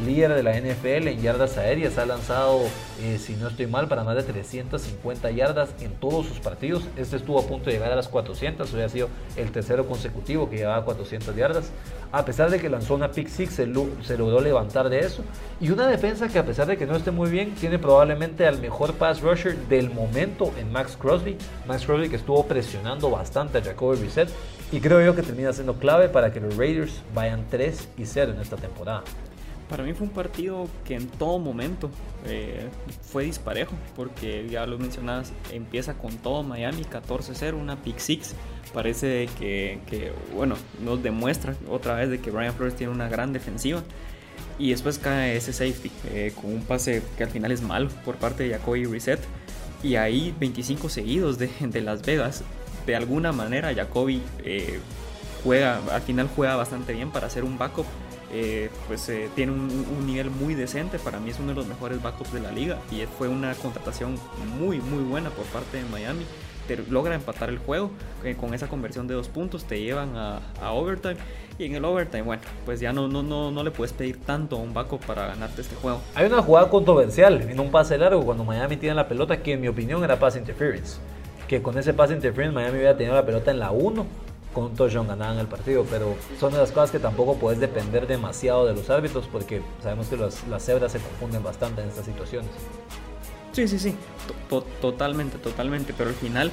líder de la NFL en yardas aéreas, ha lanzado, eh, si no estoy mal, para más de 350 yardas en todos sus partidos. Este estuvo a punto de llegar a las 400, hoy ha sido el tercero consecutivo que llevaba 400 yardas. A pesar de que lanzó una pick six, se, se logró levantar de eso. Y una defensa que a pesar de que no esté muy bien, tiene probablemente al mejor pass rusher del momento en Max Crosby. Max Crosby que estuvo presionando bastante a Jacoby Brissett y creo yo que termina siendo clave para que los Raiders vayan 3 y 0 en esta temporada. Para mí fue un partido que en todo momento eh, fue disparejo, porque ya lo mencionabas, empieza con todo Miami 14-0, una pick six. Parece que, bueno, nos demuestra otra vez de que Brian Flores tiene una gran defensiva. Y después cae ese safety eh, con un pase que al final es malo por parte de Jacoby Reset. Y ahí 25 seguidos de, de Las Vegas. De alguna manera Jacoby eh, juega, al final juega bastante bien para hacer un backup eh, pues eh, tiene un, nivel muy decente, para mí es uno de los mejores backups de la liga y fue una contratación muy muy buena por parte de Miami. Te logra empatar el juego eh, con esa conversión de dos puntos, te llevan a, overtime y en el overtime, bueno, pues ya no, no, no, no le puedes pedir tanto a un backup para ganarte este juego. Hay una jugada controversial en un pase largo cuando Miami tiene la pelota que en mi opinión era pase interference. Que con ese pase interference Miami hubiera tenido la pelota en la 1 con touchdown ganaban el partido, pero son de las cosas que tampoco puedes depender demasiado de los árbitros porque sabemos que las cebras se confunden bastante en estas situaciones. Sí, sí, sí, totalmente, totalmente, pero al final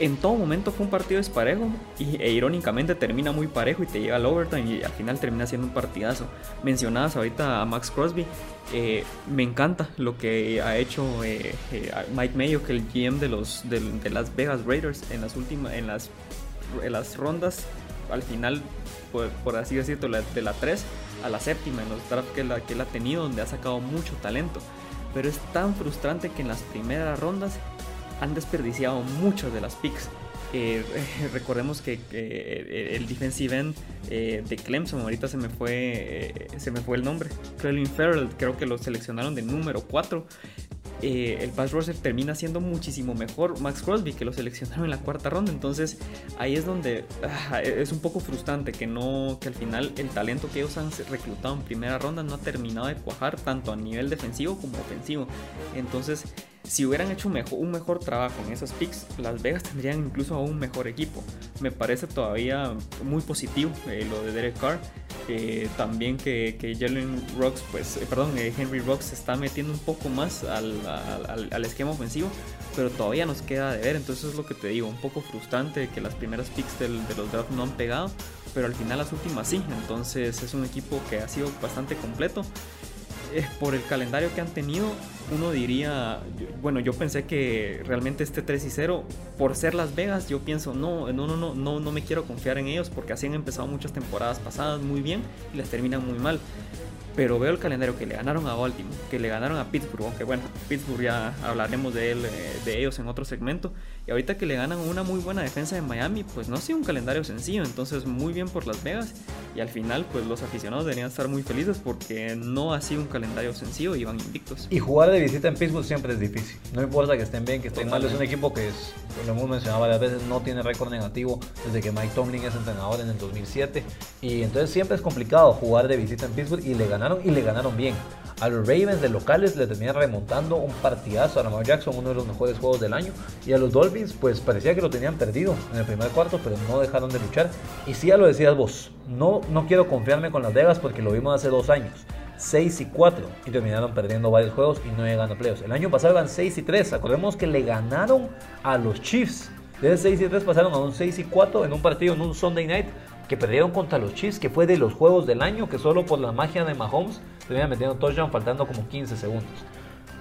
en todo momento fue un partido desparejo y, e irónicamente termina muy parejo y te llega al overtime y al final termina siendo un partidazo. Mencionabas ahorita a Max Crosby, eh, me encanta lo que ha hecho eh, eh, Mike Mayo, que el GM de los de, las Vegas Raiders en las últimas en las rondas, al final, por, así decirlo, de la 3 a la séptima en los drafts que, que él ha tenido, donde ha sacado mucho talento. Pero es tan frustrante que en las primeras rondas han desperdiciado muchas de las picks. Eh, recordemos que eh, el defensive end eh, de Clemson, ahorita se me fue se me fue el nombre, Clelin Farrell, creo que lo seleccionaron de número 4 eh, el pass rusher termina siendo muchísimo mejor Max Crosby que lo seleccionaron en la cuarta ronda. Entonces ahí es donde ah, es un poco frustrante que no que al final el talento que ellos han reclutado en primera ronda no ha terminado de cuajar tanto a nivel defensivo como ofensivo. Entonces si hubieran hecho un mejor, trabajo en esos picks, Las Vegas tendrían incluso un mejor equipo. Me parece todavía muy positivo eh, lo de Derek Carr. Eh, también que, que Jalen Rocks, pues, eh, perdón, Henry Rocks está metiendo un poco más al, al, esquema ofensivo, pero todavía nos queda de ver. Entonces es lo que te digo, un poco frustrante que las primeras picks de los drafts no han pegado, pero al final las últimas sí. Entonces es un equipo que ha sido bastante completo. Por el calendario que han tenido, uno diría, bueno, yo pensé que realmente este 3 y 0, por ser Las Vegas, yo pienso, no, no, no, no, no, no me quiero confiar en ellos porque así han empezado muchas temporadas pasadas muy bien y las terminan muy mal. Pero veo el calendario que le ganaron a Baltimore, que le ganaron a Pittsburgh, aunque bueno, Pittsburgh ya hablaremos de, él, eh, de ellos en otro segmento, y ahorita que le ganan una muy buena defensa de Miami, pues no ha sido un calendario sencillo, entonces muy bien por Las Vegas, y al final pues los aficionados deberían estar muy felices porque no ha sido un calendario sencillo y van invictos. Y jugar de visita en Pittsburgh siempre es difícil, no importa que estén bien, que estén mal, es un equipo que es lo hemos mencionado varias veces, no tiene récord negativo desde que Mike Tomlin es entrenador en el 2007. Y entonces siempre es complicado jugar de visita en Pittsburgh y le ganaron y le ganaron bien. A los Ravens de locales le tenían remontando un partidazo a Lamar Jackson, uno de los mejores juegos del año. Y a los Dolphins, pues parecía que lo tenían perdido en el primer cuarto, pero no dejaron de luchar. Y sí, ya lo decías vos, no, no quiero confiarme con las Vegas porque lo vimos hace dos años. 6 y 4 y terminaron perdiendo varios juegos y no llegan a playoffs. El año pasado eran 6 y 3. Acordemos que le ganaron a los Chiefs. De 6 y 3 pasaron a un 6 y 4 en un partido en un Sunday night que perdieron contra los Chiefs, que fue de los juegos del año, que solo por la magia de Mahomes terminan metiendo touchdown faltando como 15 segundos.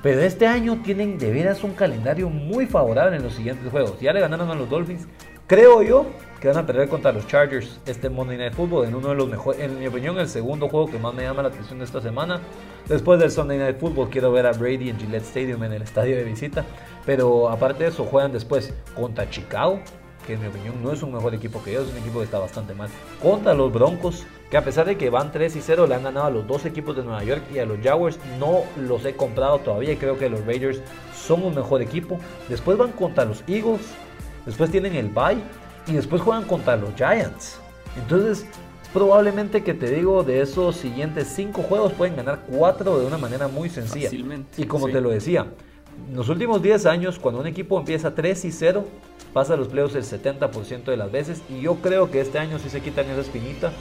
Pero este año tienen de veras un calendario muy favorable en los siguientes juegos. Ya le ganaron a los Dolphins. Creo yo que van a perder contra los Chargers este Monday Night Football en uno de los mejores, en mi opinión, el segundo juego que más me llama la atención de esta semana. Después del Sunday Night Football quiero ver a Brady en Gillette Stadium en el estadio de visita. Pero aparte de eso, juegan después contra Chicago, que en mi opinión no es un mejor equipo que ellos, es un equipo que está bastante mal. Contra los Broncos, que a pesar de que van 3 y 0, le han ganado a los dos equipos de Nueva York y a los Jaguars, no los he comprado todavía y creo que los Raiders son un mejor equipo. Después van contra los Eagles, después tienen el bye y después juegan contra los Giants. Entonces, es probablemente que te digo, de esos siguientes 5 juegos pueden ganar 4 de una manera muy sencilla. Fácilmente, y como sí. te lo decía, en los últimos 10 años, cuando un equipo empieza 3 y 0, pasa a los playoffs el 70% de las veces. Y yo creo que este año sí se quitan esa espinita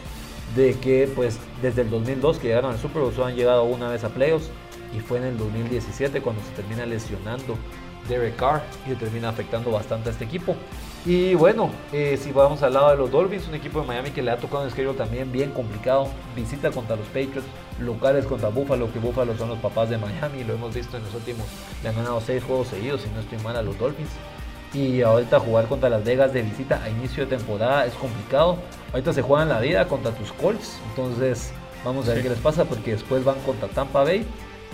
de que, pues, desde el 2002 que llegaron al Super Bowl, solo han llegado una vez a playoffs. Y fue en el 2017 cuando se termina lesionando Derek Carr y termina afectando bastante a este equipo. Y bueno, eh, si vamos al lado de los Dolphins, un equipo de Miami que le ha tocado un schedule también bien complicado. Visita contra los Patriots, locales contra Buffalo, que Buffalo son los papás de Miami, lo hemos visto en los últimos. Le han ganado 6 juegos seguidos, si no estoy mal, a los Dolphins. Y ahorita jugar contra Las Vegas de visita a inicio de temporada es complicado. Ahorita se juegan la vida contra tus Colts, entonces vamos a ver Sí. qué les pasa porque después van contra Tampa Bay.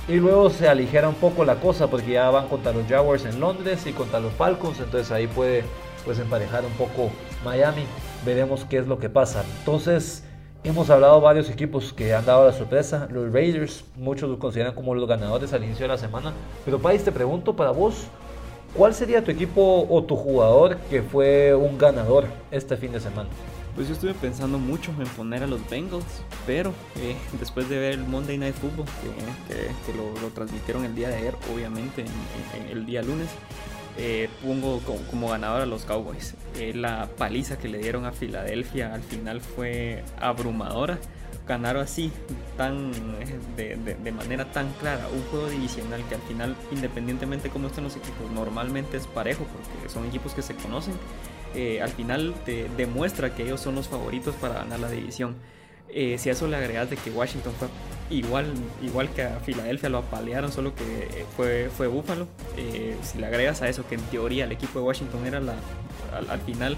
Y luego se aligera un poco la cosa porque ya van contra los Jaguars en Londres y contra los Falcons, entonces ahí puede pues emparejar un poco Miami. Veremos qué es lo que pasa. Entonces, hemos hablado varios equipos que han dado la sorpresa. Los Raiders, muchos los consideran como los ganadores al inicio de la semana. Pero Pais, te pregunto para vos, ¿cuál sería tu equipo o tu jugador que fue un ganador este fin de semana? Pues yo estuve pensando mucho en poner a los Bengals, pero eh, después de ver el Monday Night Football, que, que- que lo, lo transmitieron el día de ayer, obviamente, en- en el día lunes, eh, pongo como, como ganador a los Cowboys. Eh, la paliza que le dieron a Filadelfia al final fue abrumadora. Ganaron así, tan, eh, de, de- de manera tan clara, un juego divisional que al final, independientemente cómo estén los equipos, normalmente es parejo, porque son equipos que se conocen eh, al final te demuestra que ellos son los favoritos para ganar la división. Eh, si a eso le agregas de que Washington fue igual, igual que a Filadelfia, lo apalearon, solo que fue, fue Buffalo. eh, si le agregas a eso que en teoría el equipo de Washington era la, al, al final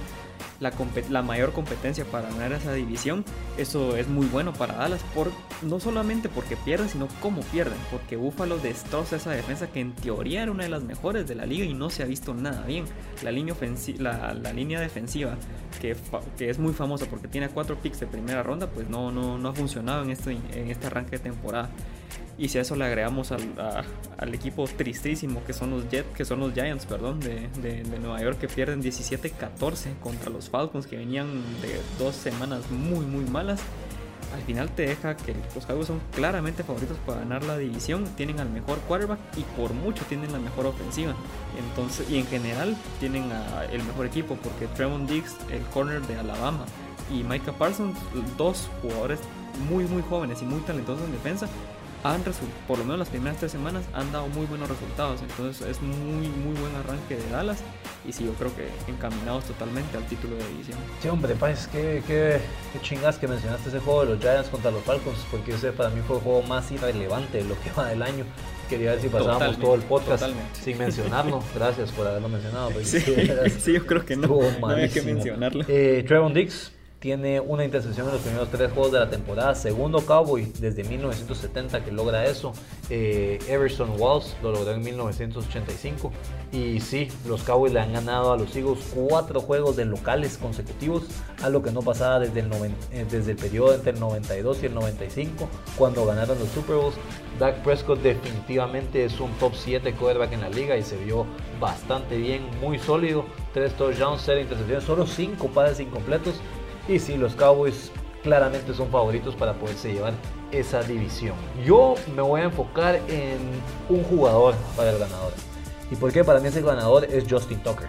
la, mayor competencia para ganar esa división, eso es muy bueno para Dallas, por, no solamente porque pierden, sino cómo pierden, porque Buffalo destroza esa defensa que en teoría era una de las mejores de la liga y no se ha visto nada bien. La línea, defensiva, que, que es muy famosa porque tiene cuatro picks de primera ronda, pues no, no, no ha funcionado en este, en este arranque de temporada. Y si a eso le agregamos al, a- al equipo tristísimo que son los Jets, que son los Giants, perdón, de, de- de Nueva York que pierden 17-14 contra los Falcons que venían de dos semanas muy muy malas. Al final te deja que los Cowboys son claramente favoritos para ganar la división, tienen al mejor quarterback y por mucho tienen la mejor ofensiva. Entonces, y en general tienen a- el mejor equipo porque Trevon Diggs, el corner de Alabama, y Micah Parsons, dos jugadores muy muy jóvenes y muy talentosos en defensa, han por lo menos las primeras tres semanas han dado muy buenos resultados. Entonces es muy muy buen arranque de Dallas y sí, yo creo que encaminados totalmente al título de división. Sí, hombre, Pais, qué, qué, qué chingas que mencionaste ese juego de los Giants contra los Falcons, porque ese para mí fue el juego más irrelevante de lo que va del año. Quería ver si pasábamos Totalmente, todo el podcast totalmente. sin mencionarlo. Gracias por haberlo mencionado. Sí, sí, yo creo que no, no había que mencionarlo. Eh, Trevon Diggs tiene una intercepción en los primeros tres juegos de la temporada. Segundo Cowboy desde 1970 que logra eso. Eh, Everson Walls lo logró en 1985. Y sí, los Cowboys le han ganado a los Eagles cuatro juegos de locales consecutivos, algo que no pasaba desde el, noven- eh, desde el periodo entre el 92 y el 95, cuando ganaron los Super Bowls. Dak Prescott definitivamente es un top 7 quarterback en la liga y se vio bastante bien, muy sólido. 3 touchdowns, 0 intercepciones, solo 5 pases incompletos. Y sí, los Cowboys claramente son favoritos para poderse llevar esa división. Yo me voy a enfocar en un jugador para el ganador. ¿Y por qué para mí ese ganador es Justin Tucker?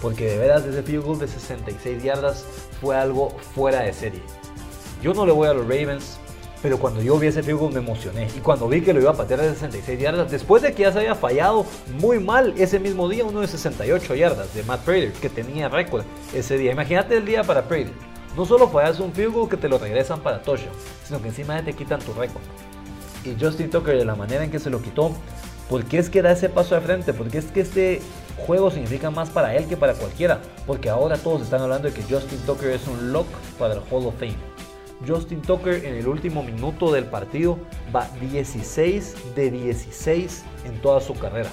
Porque de veras ese field goal de 66 yardas fue algo fuera de serie. Yo no le voy a los Ravens, pero cuando yo vi ese field goal me emocioné. Y cuando vi que lo iba a patear de 66 yardas, después de que ya se había fallado muy mal ese mismo día, uno de 68 yardas de Matt Prater, que tenía récord ese día. Imagínate el día para Prater. No solo fallas un field goal que te lo regresan para touchdown, sino que encima te quitan tu récord. Y Justin Tucker, de la manera en que se lo quitó, ¿por qué es que da ese paso de frente? Porque es que este juego significa más para él que para cualquiera. Porque ahora todos están hablando de que Justin Tucker es un lock para el Hall of Fame. Justin Tucker en el último minuto del partido va 16 de 16 en toda su carrera.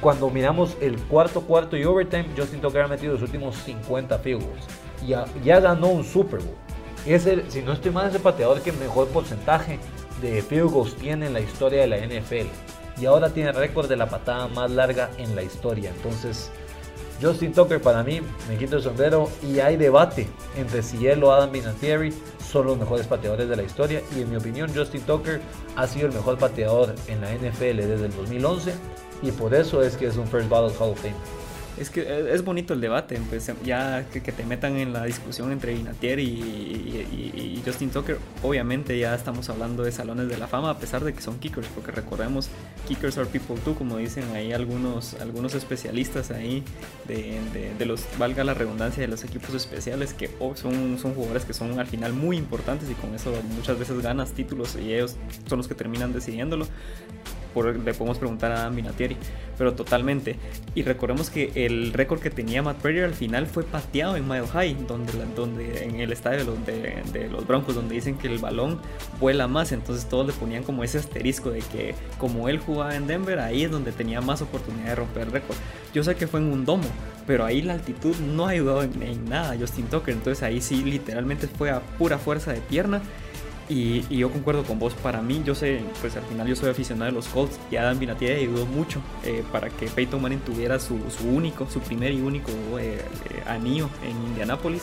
Cuando miramos el cuarto cuarto y overtime, Justin Tucker ha metido los últimos 50 field goals. Ya, ya ganó un Super Bowl. Es el, si no estoy mal, es el pateador que mejor porcentaje de field goals tiene en la historia de la NFL. Y ahora tiene récord de la patada más larga en la historia. Entonces, Justin Tucker para mí me quito el sombrero y hay debate entre si él o Adam Vinatieri son los mejores pateadores de la historia y en mi opinión Justin Tucker ha sido el mejor pateador en la NFL desde el 2011 y por eso es que es un First Battle Hall of Fame. Es que eh, es bonito el debate, pues ya que, te metan en la discusión entre Inatier y, Justin Tucker. Obviamente ya estamos hablando de salones de la fama, a pesar de que son kickers, porque recordemos, kickers are people too, como dicen ahí algunos, algunos especialistas ahí de, de, los, valga la redundancia, de los equipos especiales, que oh, son, son jugadores que son al final muy importantes y con eso muchas veces ganas títulos y ellos son los que terminan decidiéndolo le podemos preguntar a Minatieri, pero totalmente. Y recordemos que el récord que tenía Matt Prater al final fue pateado en Mile High, donde, donde en el estadio de los, de, los Broncos, donde dicen que el balón vuela más, entonces todos le ponían como ese asterisco de que como él jugaba en Denver, ahí es donde tenía más oportunidad de romper el récord. Yo sé que fue en un domo, pero ahí la altitud no ayudó en, en nada a Justin Tucker, entonces ahí sí literalmente fue a pura fuerza de pierna y, yo concuerdo con vos, para mí, yo sé, pues al final yo soy aficionado de los Colts y Adam Vinatieri ayudó mucho eh, para que Peyton Manning tuviera su, su, único, su primer y único eh, eh, anillo en Indianapolis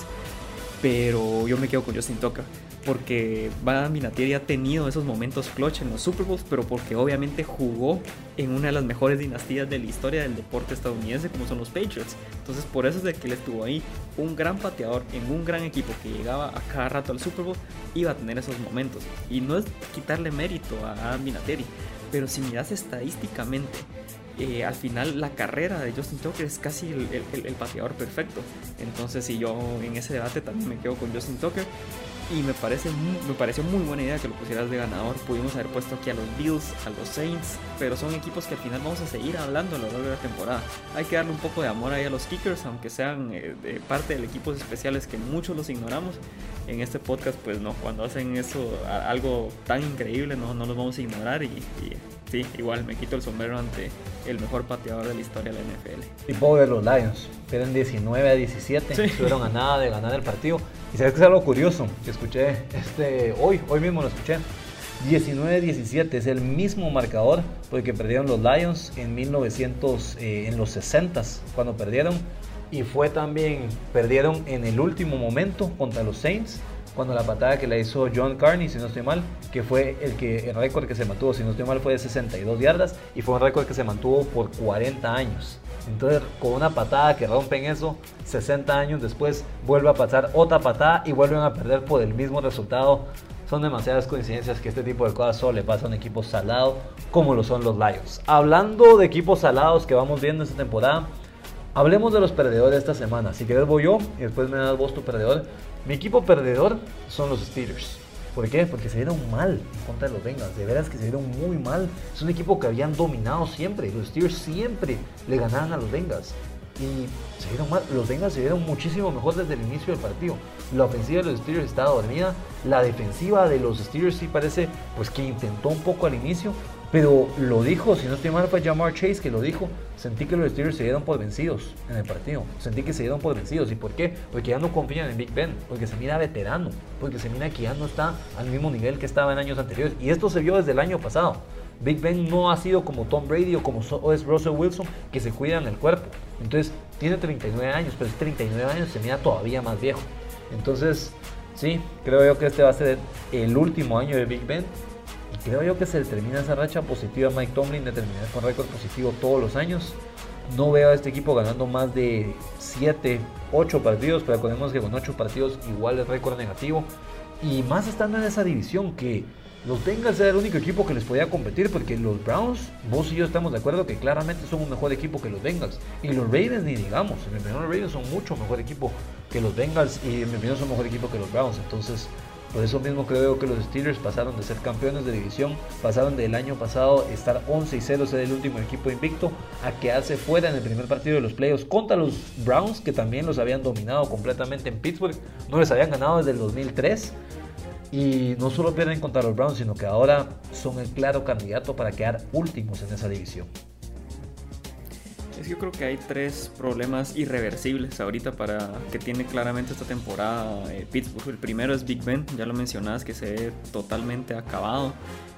pero yo me quedo con Justin Tucker porque Van Minatieri ha tenido esos momentos clutch en los Super Bowls, pero porque obviamente jugó en una de las mejores dinastías de la historia del deporte estadounidense, como son los Patriots. Entonces, por eso es de que él estuvo ahí, un gran pateador en un gran equipo que llegaba a cada rato al Super Bowl, iba a tener esos momentos. Y no es quitarle mérito a Minatieri, pero si miras estadísticamente eh, al final la carrera de Justin Tucker es casi el, pateador perfecto. Entonces, si yo en ese debate también me quedo con Justin Tucker. Y me, parece, me pareció muy buena idea que lo pusieras de ganador. Pudimos haber puesto aquí a los Bills, a los Saints, pero son equipos que al final vamos a seguir hablando a lo largo de la temporada. Hay que darle un poco de amor ahí a los Kickers, aunque sean eh, de parte de equipos especiales que muchos los ignoramos. En este podcast, pues no, cuando hacen eso, algo tan increíble, no, no los vamos a ignorar y sí, igual me quito el sombrero ante el mejor pateador de la historia de la NFL. Y pobre los Lions, eran 19 a 17, estuvieron a nada de ganar el partido. Y sabes que es algo curioso que escuché este, hoy, hoy mismo lo escuché. 19-17 es el mismo marcador porque perdieron los Lions en 1900, eh, en los 60 cuando perdieron y fue también perdieron en el último momento contra los Saints cuando la patada que le hizo John Carney, si no estoy mal, que fue el, que, el récord que se mantuvo, si no estoy mal, fue de 62 yardas y fue un récord que se mantuvo por 40 años. Entonces, con una patada que rompen eso, 60 años después vuelve a pasar otra patada y vuelven a perder por el mismo resultado. Son demasiadas coincidencias que este tipo de cosas solo le pasa a un equipo como lo son los Lions. Hablando de equipos salados que vamos viendo esta temporada, hablemos de los perdedores de esta semana. Si quieres voy yo y después me das vos tu perdedor. Mi equipo perdedor son los Steelers. ¿Por qué? Porque se vieron mal en contra de los Bengals. De veras que se vieron muy mal. Es un equipo que habían dominado siempre. Los Steelers siempre le ganaban a los Bengals. Y se vieron mal. Los Bengals se vieron muchísimo mejor desde el inicio del partido. La ofensiva de los Steelers estaba dormida. La defensiva de los Steelers sí parece pues que intentó un poco al inicio. Pero lo dijo, si no estoy mal, fue Jamar Chase que lo dijo. Sentí que los Steelers se dieron por vencidos en el partido. Sentí que se dieron por vencidos. ¿Y por qué? Porque ya no confían en Big Ben. Porque se mira veterano. Porque se mira que ya no está al mismo nivel que estaba en años anteriores. Y esto se vio desde el año pasado. Big Ben no ha sido como Tom Brady o como es Russell Wilson que se cuidan el cuerpo. Entonces tiene 39 años, pero es 39 años se mira todavía más viejo. Entonces, sí, creo yo que este va a ser el último año de Big Ben. Creo yo que se termina esa racha positiva Mike Tomlin de terminar con récord positivo todos los años. No veo a este equipo ganando más de 7, 8 partidos, pero recordemos que con 8 partidos igual el récord negativo. Y más estando en esa división que los Bengals era el único equipo que les podía competir porque los Browns, vos y yo estamos de acuerdo que claramente son un mejor equipo que los Bengals. Y los Ravens ni digamos, en mi opinión los Ravens son mucho mejor equipo que los Bengals y en mi opinión son mejor equipo que los Browns. Entonces, por eso mismo creo que los Steelers pasaron de ser campeones de división, pasaron del año pasado estar 11 y 0, ser el último equipo invicto, a quedarse fuera en el primer partido de los playoffs contra los Browns, que también los habían dominado completamente en Pittsburgh, no les habían ganado desde el 2003. Y no solo pierden contra los Browns, sino que ahora son el claro candidato para quedar últimos en esa división. Es yo creo que hay tres problemas irreversibles ahorita para que tiene claramente esta temporada eh, Pittsburgh. El primero es Big Ben, ya lo mencionabas, que se ve totalmente acabado.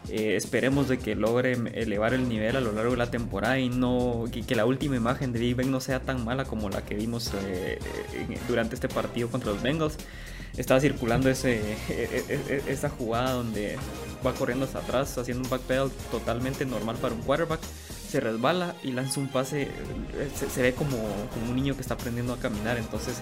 Eh, esperemos de que logre elevar el nivel a lo largo de la temporada y no que la última imagen de Big Ben no sea tan mala como la que vimos eh, durante este partido contra los Bengals estaba circulando ese, e, e, e, esa jugada donde va corriendo hacia atrás, haciendo un backpedal totalmente normal para un quarterback. Se resbala y lanza un pase. Eh, se, ve como, como, un niño que está aprendiendo a caminar. Entonces,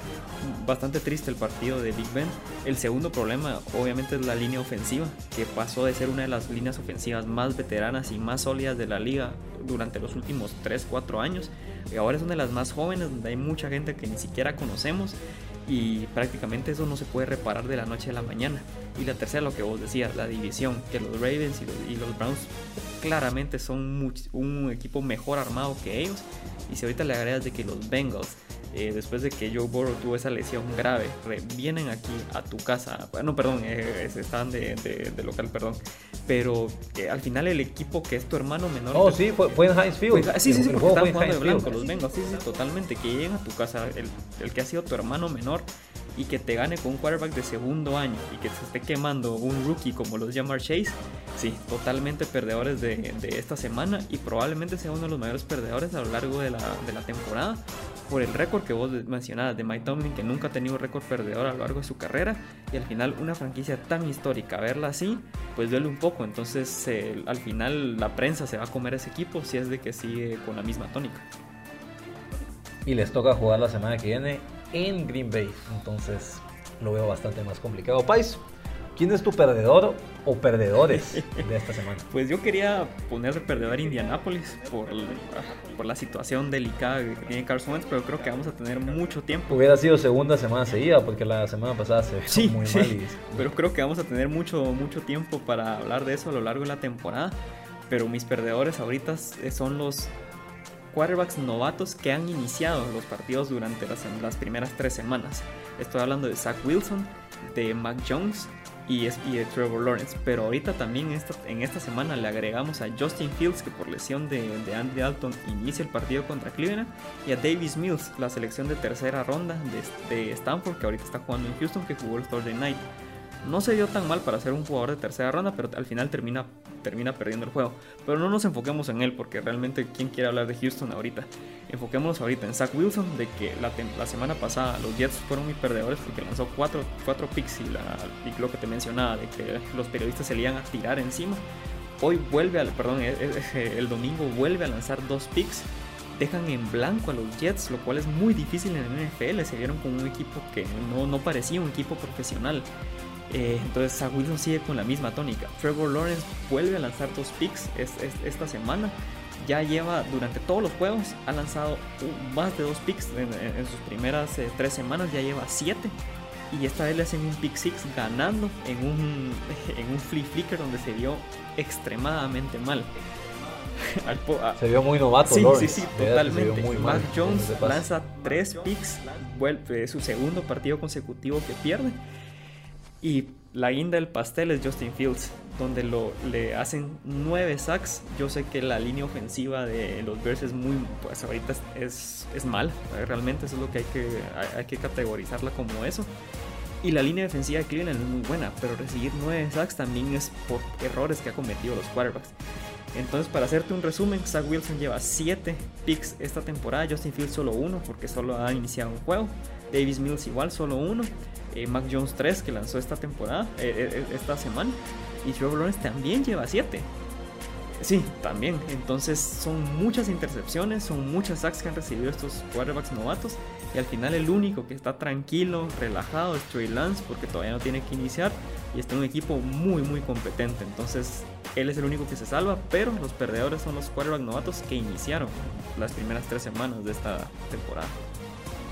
bastante triste el partido de Big Ben. El segundo problema, obviamente, es la línea ofensiva, que pasó de ser una de las líneas ofensivas más veteranas y más sólidas de la liga durante los últimos 3-4 años. Y ahora es una de las más jóvenes, donde hay mucha gente que ni siquiera conocemos y prácticamente eso no se puede reparar de la noche a la mañana. Y la tercera, lo que vos decías, la división, que los Ravens y los, Browns claramente son un equipo mejor armado que ellos. Y si ahorita le agregas de que los Bengals eh, después de que Joe Burrow tuvo esa lesión grave, vienen aquí a tu casa, bueno, perdón, eh, estaban de, local, perdón, pero eh, al final el equipo que es tu hermano menor. Oh, sí, fue, en Heinz Field. sí, sí, sí, porque estaban jugando de blanco los Bengals, sí, sí, totalmente, que lleguen a tu casa, el, el que ha sido tu hermano menor y que te gane con un quarterback de segundo año y que se esté quemando un rookie como los Jamar Chase, sí, totalmente perdedores de, de, esta semana y probablemente sea uno de los mayores perdedores a lo largo de la, de la temporada por el récord que vos mencionabas de Mike Tomlin, que nunca ha tenido récord perdedor a lo largo de su carrera, y al final una franquicia tan histórica, verla así, pues duele un poco. Entonces, al final la prensa se va a comer ese equipo si es de que sigue con la misma tónica. Y les toca jugar la semana que viene en Green Bay. Entonces, lo veo bastante más complicado. Pais, ¿Quién es tu perdedor o perdedores de esta semana? Pues yo quería poner perdedor a Indianapolis por, por la situación delicada que tiene Carson Wentz, pero creo que vamos a tener mucho tiempo. Hubiera sido segunda semana seguida porque la semana pasada se sí, muy mal. Y... Pero creo que vamos a tener mucho, mucho tiempo para hablar de eso a lo largo de la temporada. Pero mis perdedores ahorita son los quarterbacks novatos que han iniciado los partidos durante las, las primeras tres semanas. Estoy hablando de Zach Wilson, de Mac Jones y, de Trevor Lawrence. Pero ahorita también esta, en esta semana le agregamos a Justin Fields, que por lesión de, Andy Dalton inicia el partido contra Cleveland, y a Davis Mills, la selección de tercera ronda de, de Stanford, que ahorita está jugando en Houston, que jugó el Thursday Night. No se dio tan mal para ser un jugador de tercera ronda, pero al final termina, termina perdiendo el juego. Pero no nos enfoquemos en él, porque realmente, ¿quién quiere hablar de Houston ahorita? Enfoquémonos ahorita en Zach Wilson, de que la, la semana pasada los Jets fueron muy perdedores porque lanzó 4 cuatro, picks y, la, y, lo que te mencionaba, de que los periodistas se le iban a tirar encima. Hoy vuelve al, perdón, e, e, el domingo vuelve a lanzar dos picks dejan en blanco a los Jets, lo cual es muy difícil en el NFL. Se vieron con un equipo que no, no parecía un equipo profesional. Eh, entonces Zach Wilson sigue con la misma tónica. Trevor Lawrence vuelve a lanzar dos picks esta semana. Ya lleva durante todos los juegos, ha lanzado más de dos picks en, sus primeras eh, tres semanas, ya lleva siete. Y esta vez le hacen un pick six ganando en un, en un flea flicker donde se vio extremadamente mal. se vio muy novato. Sí, sí, sí, totalmente. Mac Jones lanza tres picks, vuelve su segundo partido consecutivo que pierde. Y la guinda del pastel es Justin Fields, donde lo, le hacen nueve sacks. Yo sé que la línea ofensiva de los Bears es muy, pues ahorita es, es, mal, realmente eso es lo que hay, que hay que categorizarla como eso. Y la línea defensiva de Cleveland es muy buena, pero recibir nueve sacks también es por errores que ha cometido los quarterbacks. Entonces, para hacerte un resumen, Zach Wilson lleva 7 picks esta temporada, Justin Fields solo uno porque solo ha iniciado un juego, Davis Mills igual solo uno, eh, Mac Jones 3 que lanzó esta temporada, eh, eh, esta semana, y Trevor Lawrence también lleva 7. Sí, también. Entonces son muchas intercepciones, son muchas sacks que han recibido estos quarterbacks novatos. Y al final el único que está tranquilo, relajado es Trey Lance porque todavía no tiene que iniciar y está en un equipo muy muy competente. Entonces él es el único que se salva, pero los perdedores son los quarterbacks novatos que iniciaron las primeras tres semanas de esta temporada.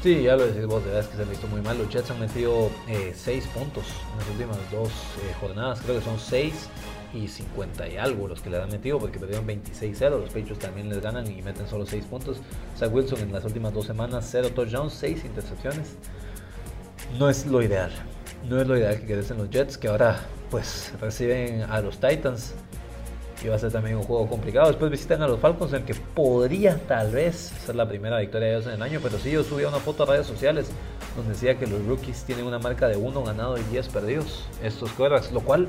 Sí, ya lo decís vos, de verdad es que se han visto muy mal. Los Jets han metido 6 eh, puntos en las últimas dos eh, jornadas, creo que son 6 y 50 y algo los que le han metido porque perdieron 26-0. Los Patriots también les ganan y meten solo 6 puntos. Zach Wilson en las últimas dos semanas, 0 touchdowns, 6 intercepciones. No es lo ideal. No es lo ideal que quedes en los Jets, que ahora pues reciben a los Titans. Y va a ser también un juego complicado. Después visitan a los Falcons, en que podría tal vez ser la primera victoria de ellos en el año. Pero sí, yo subí una foto a redes sociales donde decía que los rookies tienen una marca de 1 ganado y 10 perdidos. Estos quarterbacks, lo cual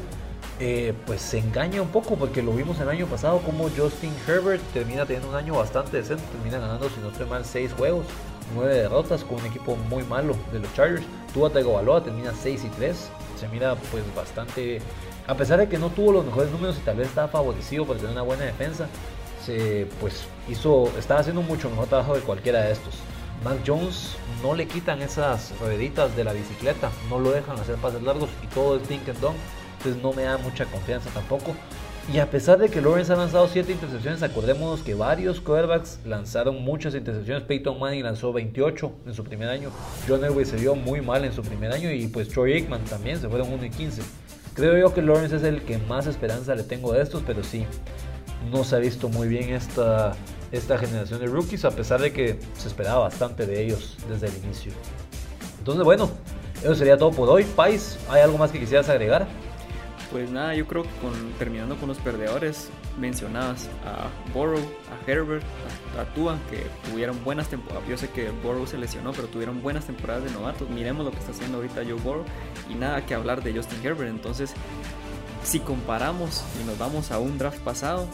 eh, pues se engaña un poco porque lo vimos el año pasado como Justin Herbert termina teniendo un año bastante decente, termina ganando si no estoy mal 6 juegos, 9 derrotas con un equipo muy malo de los Chargers. Tua Tagovailoa termina 6 y 3, se mira pues bastante, a pesar de que no tuvo los mejores números y tal vez estaba favorecido por tener una buena defensa, se pues hizo, estaba haciendo mucho mejor trabajo de cualquiera de estos. Mac Jones no le quitan esas rueditas de la bicicleta, no lo dejan hacer pases largos y todo es dink and dunk entonces no me da mucha confianza tampoco. Y a pesar de que Lawrence ha lanzado 7 intercepciones, acordémonos que varios quarterbacks lanzaron muchas intercepciones. Peyton Manning lanzó 28 en su primer año. John Elway se vio muy mal en su primer año y pues Troy Aikman también se fueron 1 y 15. Creo yo que Lawrence es el que más esperanza le tengo de estos, pero sí, no se ha visto muy bien esta, esta generación de rookies, a pesar de que se esperaba bastante de ellos desde el inicio. Entonces, bueno, eso sería todo por hoy. Pais, ¿hay algo más que quisieras agregar? Pues nada, yo creo que terminando con los perdedores, mencionadas a Borrow, a Herbert, a, Tua, que tuvieron buenas temporadas. Yo sé que Borrow se lesionó, pero tuvieron buenas temporadas de novatos. Miremos lo que está haciendo ahorita Joe Borrow y nada que hablar de Justin Herbert. Entonces, si comparamos y nos vamos a un draft pasado,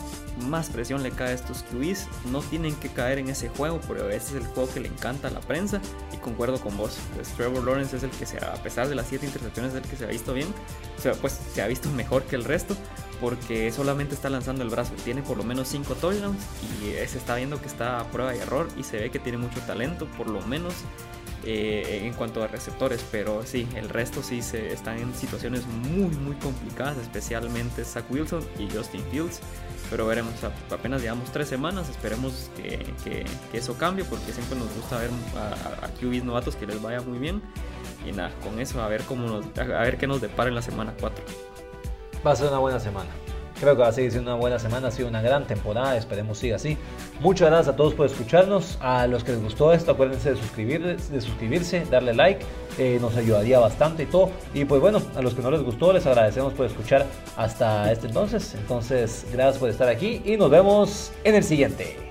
más presión le cae a estos QBs. No tienen que caer en ese juego, pero ese es el juego que le encanta a la prensa. Y concuerdo con vos. Pues Trevor Lawrence es el que, a pesar de las 7 intercepciones, es el que se ha visto bien. O sea, pues se ha visto mejor que el resto. Porque solamente está lanzando el brazo. Tiene por lo menos 5 touchdowns. Y se está viendo que está a prueba y error. Y se ve que tiene mucho talento. Por lo menos eh, en cuanto a receptores, pero sí, el resto sí se están en situaciones muy muy complicadas, especialmente Zach Wilson y Justin Fields. Pero veremos, apenas llevamos tres semanas, esperemos que, eso cambie porque siempre nos gusta ver a, a, QBs novatos que les vaya muy bien. Y nada, con eso a ver cómo nos, a ver qué nos depara en la semana 4. Va a ser una buena semana. Creo que va a seguir siendo una buena semana, ha sido una gran temporada, esperemos siga así. Muchas gracias a todos por escucharnos, a los que les gustó esto, acuérdense de, de suscribirse, darle like, eh, nos ayudaría bastante y todo. Y pues bueno, a los que no les gustó, les agradecemos por escuchar hasta este entonces. Entonces, gracias por estar aquí y nos vemos en el siguiente.